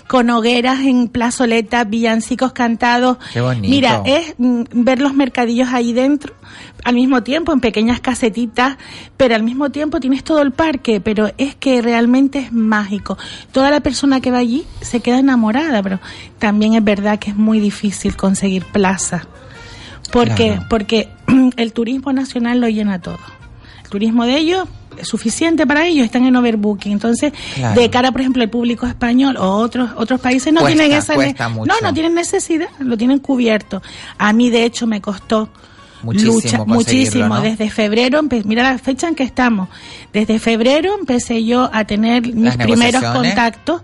con hogueras en plazoleta, villancicos cantados. Qué bonito. Mira, es mm, ver los mercadillos ahí dentro, al mismo tiempo en pequeñas casetitas, pero al mismo tiempo tienes todo el parque, pero es que realmente es mágico. Toda la persona que va allí se queda enamorada, pero también es verdad que es muy difícil conseguir plaza. Porque, Claro. porque el turismo nacional lo llena todo. El turismo de ellos es suficiente para ellos, están en overbooking. Entonces, Claro. de cara, por ejemplo, al público español o otros otros países no Cuesta, tienen esa cuesta mucho. no no tienen necesidad, lo tienen cubierto. A mí de hecho me costó Muchísimo lucha, muchísimo. ¿no? Desde febrero, mira la fecha en que estamos. Desde febrero empecé yo a tener mis primeros contactos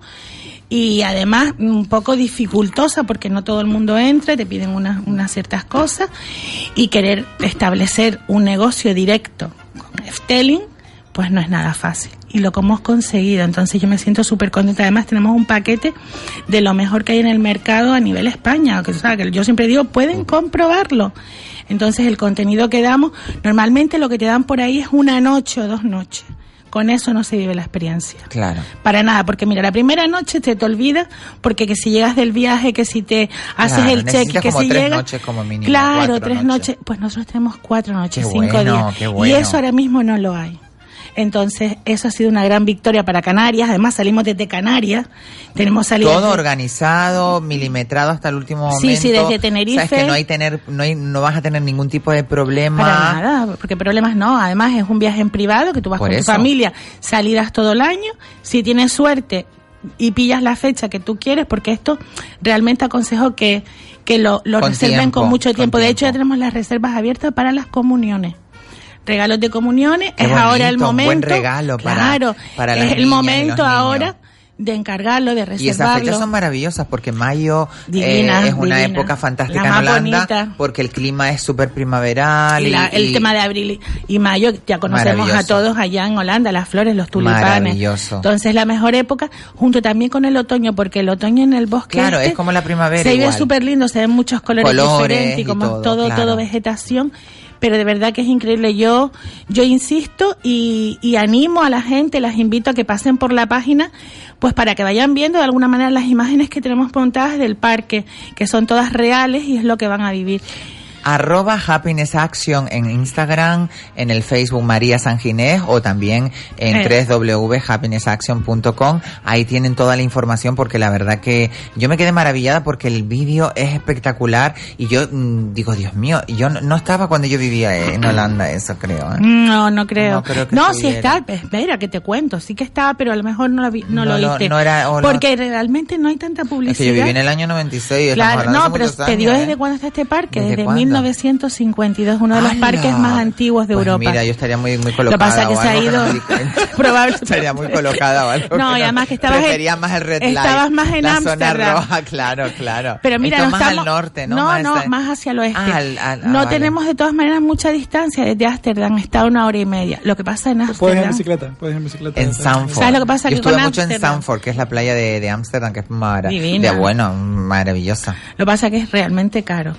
y además un poco dificultosa porque no todo el mundo entra, te piden unas, unas ciertas cosas y querer establecer un negocio directo con Efteling, pues no es nada fácil. Y lo que hemos conseguido, entonces yo me siento súper contenta. Además tenemos un paquete de lo mejor que hay en el mercado a nivel España, que, o sea, que yo siempre digo, pueden comprobarlo. Entonces el contenido que damos, normalmente lo que te dan por ahí es una noche o dos noches. Con eso no se vive la experiencia. Claro. Para nada, porque mira, la primera noche te te olvida, porque que si llegas del viaje, que si te haces Claro, el check, necesitas que como si tres llega, noches como mínimo, claro, tres noches. noches. Pues nosotros tenemos cuatro noches, Qué cinco bueno, días, qué y eso ahora mismo no lo hay. Entonces, eso ha sido una gran victoria para Canarias. Además, salimos desde Canarias. Tenemos salidas. Todo de- organizado, milimetrado hasta el último Sí, momento. sí, desde Tenerife. Sabes que no hay tener, no hay, no vas a tener ningún tipo de problema. Para nada, porque problemas no. Además, es un viaje en privado que tú vas Por con eso. tu familia, salidas todo el año. Si tienes suerte y pillas la fecha que tú quieres, porque esto realmente aconsejo que, que lo, lo Con reserven tiempo, con mucho con tiempo. De hecho, ya tenemos las reservas abiertas para las comuniones. Regalos de comuniones, Qué es ahora el un momento. buen regalo para- claro, para las es el momento los ahora de encargarlo, de Y esas reservarlo. fechas son maravillosas porque mayo eh, Divina, es una divina. época fantástica La en Holanda bonita. porque el clima es súper primaveral. Y la- y- el y- tema de abril y- mayo, ya conocemos a todos allá en Holanda, las flores, los tulipanes. Maravilloso. Entonces, la mejor época, junto también con el otoño, porque el otoño en el bosque. Claro, este es como la primavera Se igual. súper lindo, se ven muchos colores, Colores diferentes y y como todo, todo, claro. todo vegetación. Pero de verdad que es increíble. Yo, yo insisto y, animo a la gente, las invito a que pasen por la página, pues para que vayan viendo de alguna manera las imágenes que tenemos montadas del parque, que son todas reales y es lo que van a vivir. Arroba Happiness Action en Instagram, en el Facebook María San Ginés o también en Eh. www.happinessaction.com. Ahí tienen toda la información porque la verdad que yo me quedé maravillada porque el vídeo es espectacular y yo mm, digo, Dios mío, yo no, no estaba cuando yo vivía en Holanda, eso creo. ¿eh? No, no creo. No creo que No, estuviera. está. Espera, que te cuento. Sí que estaba, pero a lo mejor no lo, vi- no No lo viste. era- Porque realmente no hay tanta publicidad. Es que yo viví en el año 96. estamos Claro, no, pero te digo desde ¿eh? cuándo está este parque, ¿Desde desde? 1952, uno de los ¡Hala! parques más antiguos de Pues Europa. Mira, yo estaría muy, muy Lo colocada. que pasa es que se ha ido. no me di cuenta. Probable. Estaría muy colocada o algo No, y además que estabas en- Prefería más el red light. estabas más en la Ámsterdam. zona roja, claro, claro. Pero mira, Esto no más estamos, al norte, ¿no? No, Más no, más hacia el oeste. Ah, al- al- ah, no vale. tenemos de todas maneras mucha distancia desde Ámsterdam, está una hora y media. Lo que pasa en Puedes ir en Ámsterdam. bicicleta, puedes ir en bicicleta. En Sanford. ¿Sabes lo que pasa? Yo Que estuve mucho en Ámsterdam- Sanford, que es la playa de, Ámsterdam, que es mara- Divina. de bueno, maravillosa. Lo que pasa es que es realmente caro.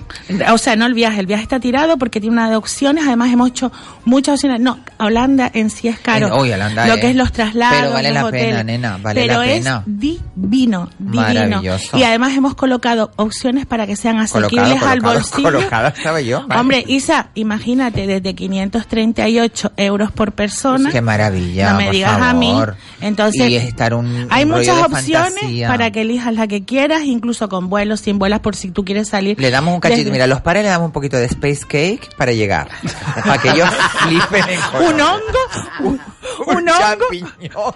O sea, no el viaje, el viaje está tirado porque tiene una de opciones, además hemos hecho muchas opciones. No, Holanda en sí es caro. En- uy, Holanda Lo es- que es los traslados, pero vale los la pena, nena, vale pero la pena. es divino, divino. Maravilloso. Y además hemos colocado opciones para que sean asequibles Colocado, al colocado, bolsillo. yo. vale. Hombre, Isa, imagínate, desde 538 euros por persona. Qué maravilla, No me por digas a mí. Entonces, y es estar un, hay un muchas opciones fantasía. para que elijas la que quieras, incluso con vuelos, sin vuelas, por si tú quieres salir. Le damos un cachito, Desde- mira, los padres le damos un poquito de space cake para llegar. para que ellos flipen en color. ¿Un hongo? ¿Un, un hongo? champiñón.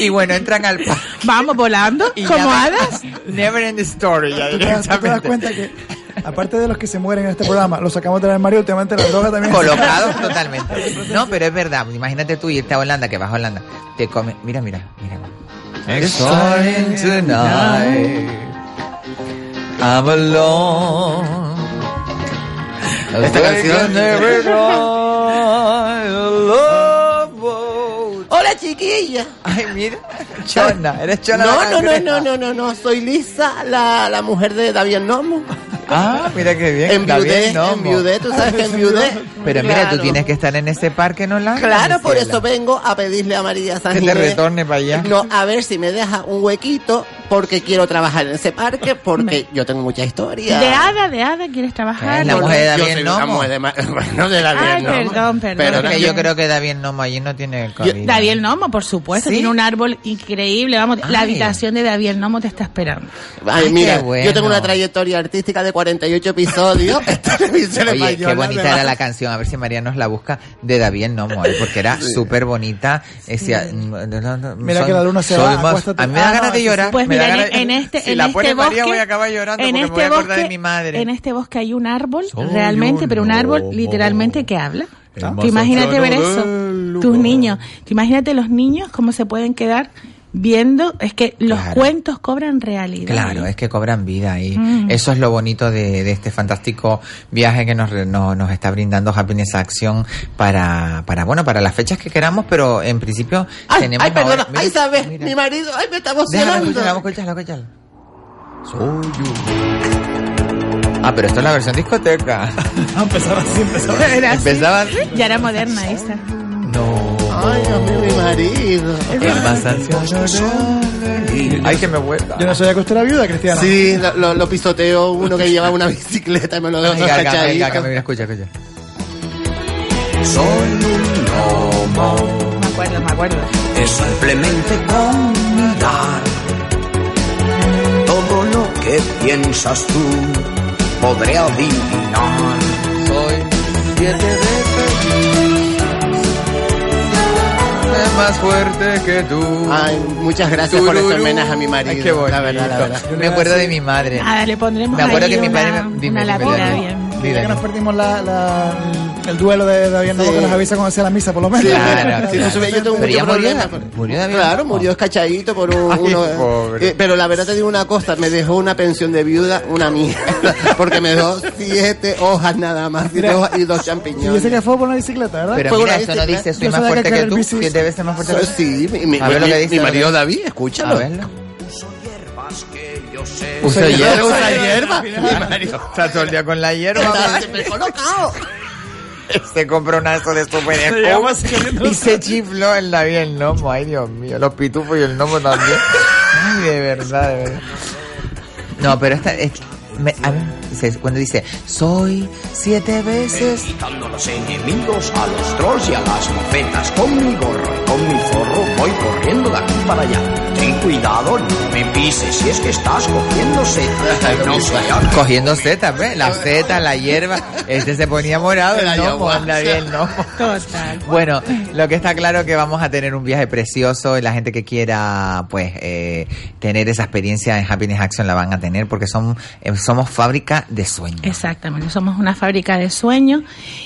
Y bueno, entran al parque. Vamos volando, Y como hadas. Never end the story, ya ¿Tú te, das, tú te das directamente. cuenta que, aparte de los que se mueren en este programa, los sacamos de la armario, últimamente la droga también. Colocados totalmente. No, pero es verdad. Imagínate tú irte a Holanda, que vas a Holanda. Te come. Mira, mira, mira. Starting tonight. I'm alone. Esta canción Hola chiquilla. Ay, mira. Chona, eres chona. No, no, no, no, no, no, no, soy Lisa, la, la mujer de David Nomo. Ah, mira qué bien. Enviudé, enviudé, tú sabes que enviudé. Pero mira, tú Claro. tienes que estar en ese parque, ¿no? La Claro, por eso vengo a pedirle a María Que Sánchez. te retorne para allá. No, a ver si me deja un huequito, porque quiero trabajar en ese parque, porque yo tengo mucha historia. De hada, de hada, ¿quieres trabajar? La mujer de David Nomo. de Ma- bueno, de David Ay, Nomo. perdón, perdón. Pero es que yo creo que David Nomo allí no tiene cabida. David Nomo, por supuesto, ¿Sí? tiene un árbol increíble. Vamos, la habitación de David Nomo te está esperando. Ay, Ay, mira, bueno. yo tengo una trayectoria artística de 48 episodios. Esta televisión Oye, qué bonita era la canción, a ver si María nos la busca, de David Nomo, ¿eh? porque era súper bonita. Decía, mm, Mira son- que la luna se va, más-. A mí me da Ah, ganas de sí. llorar. Pues me mira, en, en este, si en la este bosque, María voy a acabar llorando en porque este me voy a acordar bosque, de mi madre. En este bosque hay un árbol Soy realmente, un pero un árbol lobo. literalmente que habla. Tú imagínate ver eso, tus niños. Tú imagínate los niños cómo se pueden quedar viendo. Es que los Claro. cuentos cobran realidad. Claro, es que cobran vida ahí. Mm. Eso es lo bonito de, de este fantástico viaje que nos, re- no- nos está brindando Happiness Action para, para, bueno, para las fechas que queramos, pero en principio Ay, tenemos ay, perdona, ahora- ay, ¿sabes? Mi marido, ay, me está emocionando. escúchala, escúchala, escúchala. Ah, pero esto es la versión discoteca. empezaba así, empezaba así. Era así. Empezaba así. Ya era moderna esa. No. Ay, Dios mío, mi marido. El más anciano de- Ay, que me vuelva. Yo no usted era viuda, Cristiana. Sí, lo, lo- lo pisoteo uno que lleva una bicicleta y me lo dejo cachadito. Gaga, mira, escucha, escucha. Soy un lobo. Me acuerdo, me acuerdo. Es simplemente con mirar. Todo lo que piensas tú podré adivinar. Soy siete veces más fuerte que tú. Ay, muchas gracias por este Tururú. homenaje a mi marido. Ay, qué bonito. La verdad, la verdad. Me acuerdo de mi madre. Nada, le pondremos Me acuerdo ahí que mi una, padre me- lápida Dani. bien. Que nos perdimos la, la- el duelo de David Novo Sí. que nos avisa cuando sea la misa, por lo menos. Claro, Sí, no sube, yo tengo Pero ya mucho murió, problema. murió David Claro, murió escachadito por un, Ay, uno. pobre. eh, pero la verdad te digo una cosa, me dejó una pensión de viuda, una mierda. Porque me dejó siete hojas nada más, siete Mira. hojas y dos Y dice champiñones. que fue por una bicicleta, ¿verdad? Pero Fue mira, una eso no bicicleta. dice soy más que fuerte que el tú. Siete veces más fuerte que Pues tú. sí, mi, mi- A ver lo mi- que dice, mi a marido David, A escúchalo. verlo. Usa hierba. Usa hierba. Está todo el día con la hierba. Colocado. Se compró una de esos de corriendo. y se chifló el David el gnomo. Ay, Dios mío. Los pitufos y el gnomo también. Ay, de verdad, de verdad. No, pero esta es... me- a ver, dice- cuando dice, soy siete veces... Quitando a los enemigos, a los trolls y a las mofetas. Con mi gorro y con mi zorro voy corriendo de aquí para allá. Cuidado, no me pises si es que estás cogiendo setas. No seas Cogiendo setas, ¿ves? La seta, la hierba. Este se ponía morado, La el gnomo, David el gnomo. Total. Bueno, lo que está claro que vamos a tener un viaje precioso y la gente que quiera pues eh, tener esa experiencia en Happiness Action la van a tener porque son eh, somos fábrica de sueños. Exactamente, somos una fábrica de sueños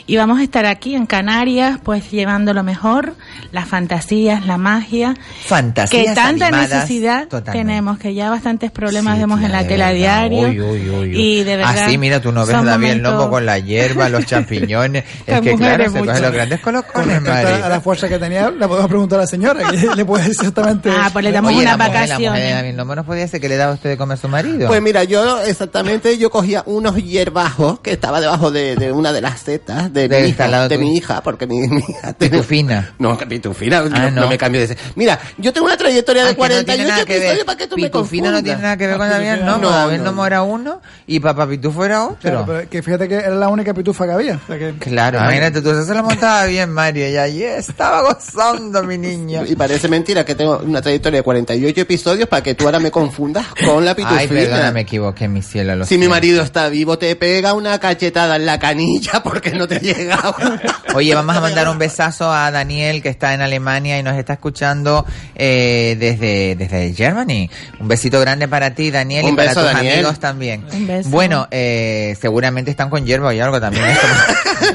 y vamos a estar aquí en Canarias, pues llevando lo mejor, las fantasías, la magia, Fantasías que tanta animadas, totalmente. tenemos, que ya bastantes problemas Sí, vemos en la de tela uy. y de verdad. Así, mira, tú no ves David el lobo con la hierba, los champiñones. es que claro, se cogen los grandes Con colocones, respecto a la fuerza que tenía, le podemos preguntar a la señora, que le puede decir exactamente. Ah, pues le damos Oye, la la. David Lobo no podía ser que le daba a usted de comer a su marido. Pues mira, yo exactamente, yo cogía unos hierbajos que estaba debajo de, de una de las setas de, mi, instalado hija, de mi hija, porque mi, mi hija Pitufina. No, pitufina, Ah, no, no. no me cambio de ese. Mira, yo tengo una trayectoria Ah, de que no tiene 48 nada que ver. episodios para que tú me Pitufina no tiene nada que ver con Nomo. no, no. Nomo era uno y Papá Pitufo era otro. Claro, pero que fíjate que era la única pitufa que había. O sea que- Claro, imagínate, tú eso se lo montaba bien, Mario, y allí estaba gozando mi niña. Y parece mentira que tengo una trayectoria de 48 episodios para que tú ahora me confundas con la pitufina. Ay, perdona, me equivoqué, mi cielo. lo Si mi marido está vivo, te pega una cachetada en la canilla porque no te llegaba. Oye, vamos a mandar un besazo a Daniel que está en Alemania y nos está escuchando eh, desde, desde Germany. Un besito grande para ti, Daniel, y para tus Daniel. amigos también. Un beso. Bueno, eh, seguramente están con hierba y algo también. esto.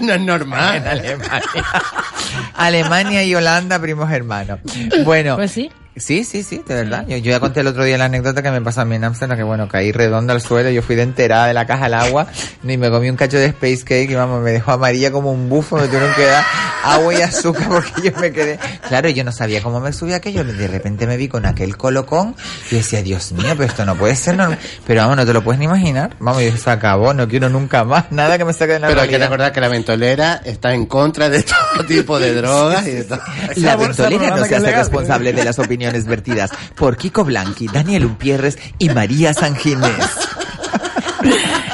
no es en normal. Alemania. Alemania y Holanda, primos hermanos. Bueno. Pues sí. Sí, sí, sí, de verdad. Yo, yo ya conté el otro día la anécdota que me pasó a mí en Amsterdam, que bueno, caí redonda al suelo, yo fui de enterada de la caja al agua, y me comí un cacho de space cake y vamos, me dejó amarilla como un bufo, me tuvieron que dar agua y azúcar porque yo me quedé. Claro, yo no sabía cómo me subía aquello. De repente me vi con aquel colocón y decía, Dios mío, pero esto no puede ser normal. Pero vamos, no te lo puedes ni imaginar. Vamos, y se acabó, no quiero nunca más nada que me saque de la Pero hay que realidad. recordar que la ventolera está en contra de todo tipo de drogas y de todo. La ventolera no se hace responsable de las opiniones vertidas por Kiko Blanqui, Daniel Umpierres y María San Ginés.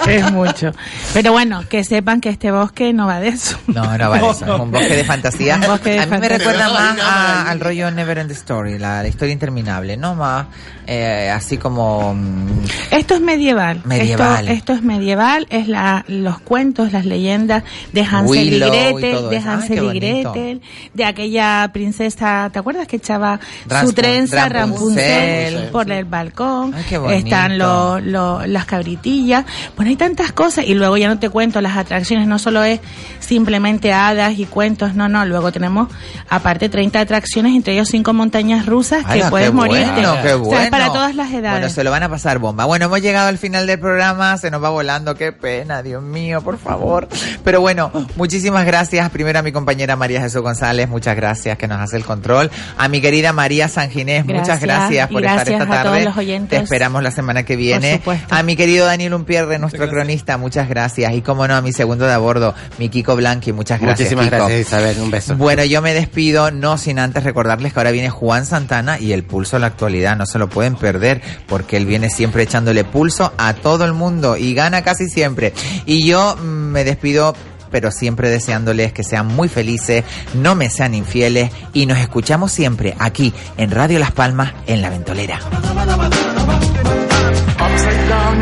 Es mucho. Pero bueno, que sepan que este bosque no va de eso. No, no vale eso. Es un bosque de fantasía. Un bosque de a mí me fantasía. recuerda más a- al rollo Never End Story, la, la historia interminable, ¿no? Más eh, así como... mm, Esto es medieval. Medieval. Esto, esto es medieval, es la, los cuentos, las leyendas de Hansel Willow y Gretel, de. Ay, Hansel y. Gretel, de aquella princesa, ¿te acuerdas que echaba Raspun- su trenza Rapunzel. Rapunzel por el balcón? Ay, qué bonito. Están lo- lo- las cabritillas. Bueno, hay tantas cosas y luego ya no te cuento las atracciones, no solo es simplemente hadas y cuentos, no, no, luego tenemos aparte 30 atracciones, entre ellos cinco montañas rusas que ¡Hala, puedes morirte. bueno, qué O sea, es para bueno! todas las edades. Bueno, se lo van a pasar bomba. Bueno, hemos llegado al final del programa, se nos va volando, qué pena, Dios mío, por favor. Pero bueno, muchísimas gracias. Primero a mi compañera María Jesús González, muchas gracias que nos hace el control. A mi querida María San Ginés, muchas Gracias, gracias por estar gracias esta tarde. los oyentes. Te esperamos la semana que viene. supuesto. A mi querido Daniel Umpierre, nuestro cronista, muchas gracias. Y como no, a mi segundo de a bordo, mi Kiko Blanqui, muchas gracias. Muchísimas Kiko. gracias, Isabel. Un beso. Bueno, yo me despido, no sin antes recordarles que ahora viene Juan Santana y el pulso a la actualidad, no se lo pueden perder, porque él viene siempre echándole pulso a todo el mundo y gana casi siempre. Y yo mm, me despido pero siempre deseándoles que sean muy felices, no me sean infieles y nos escuchamos siempre aquí en Radio Las Palmas en La Ventolera.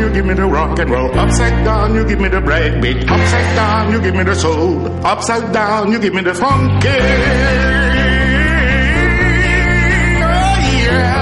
You give me the rock and roll. Upside down, you give me the breakbeat. Upside down, you give me the soul. Upside down, you give me the funky. Oh, yeah.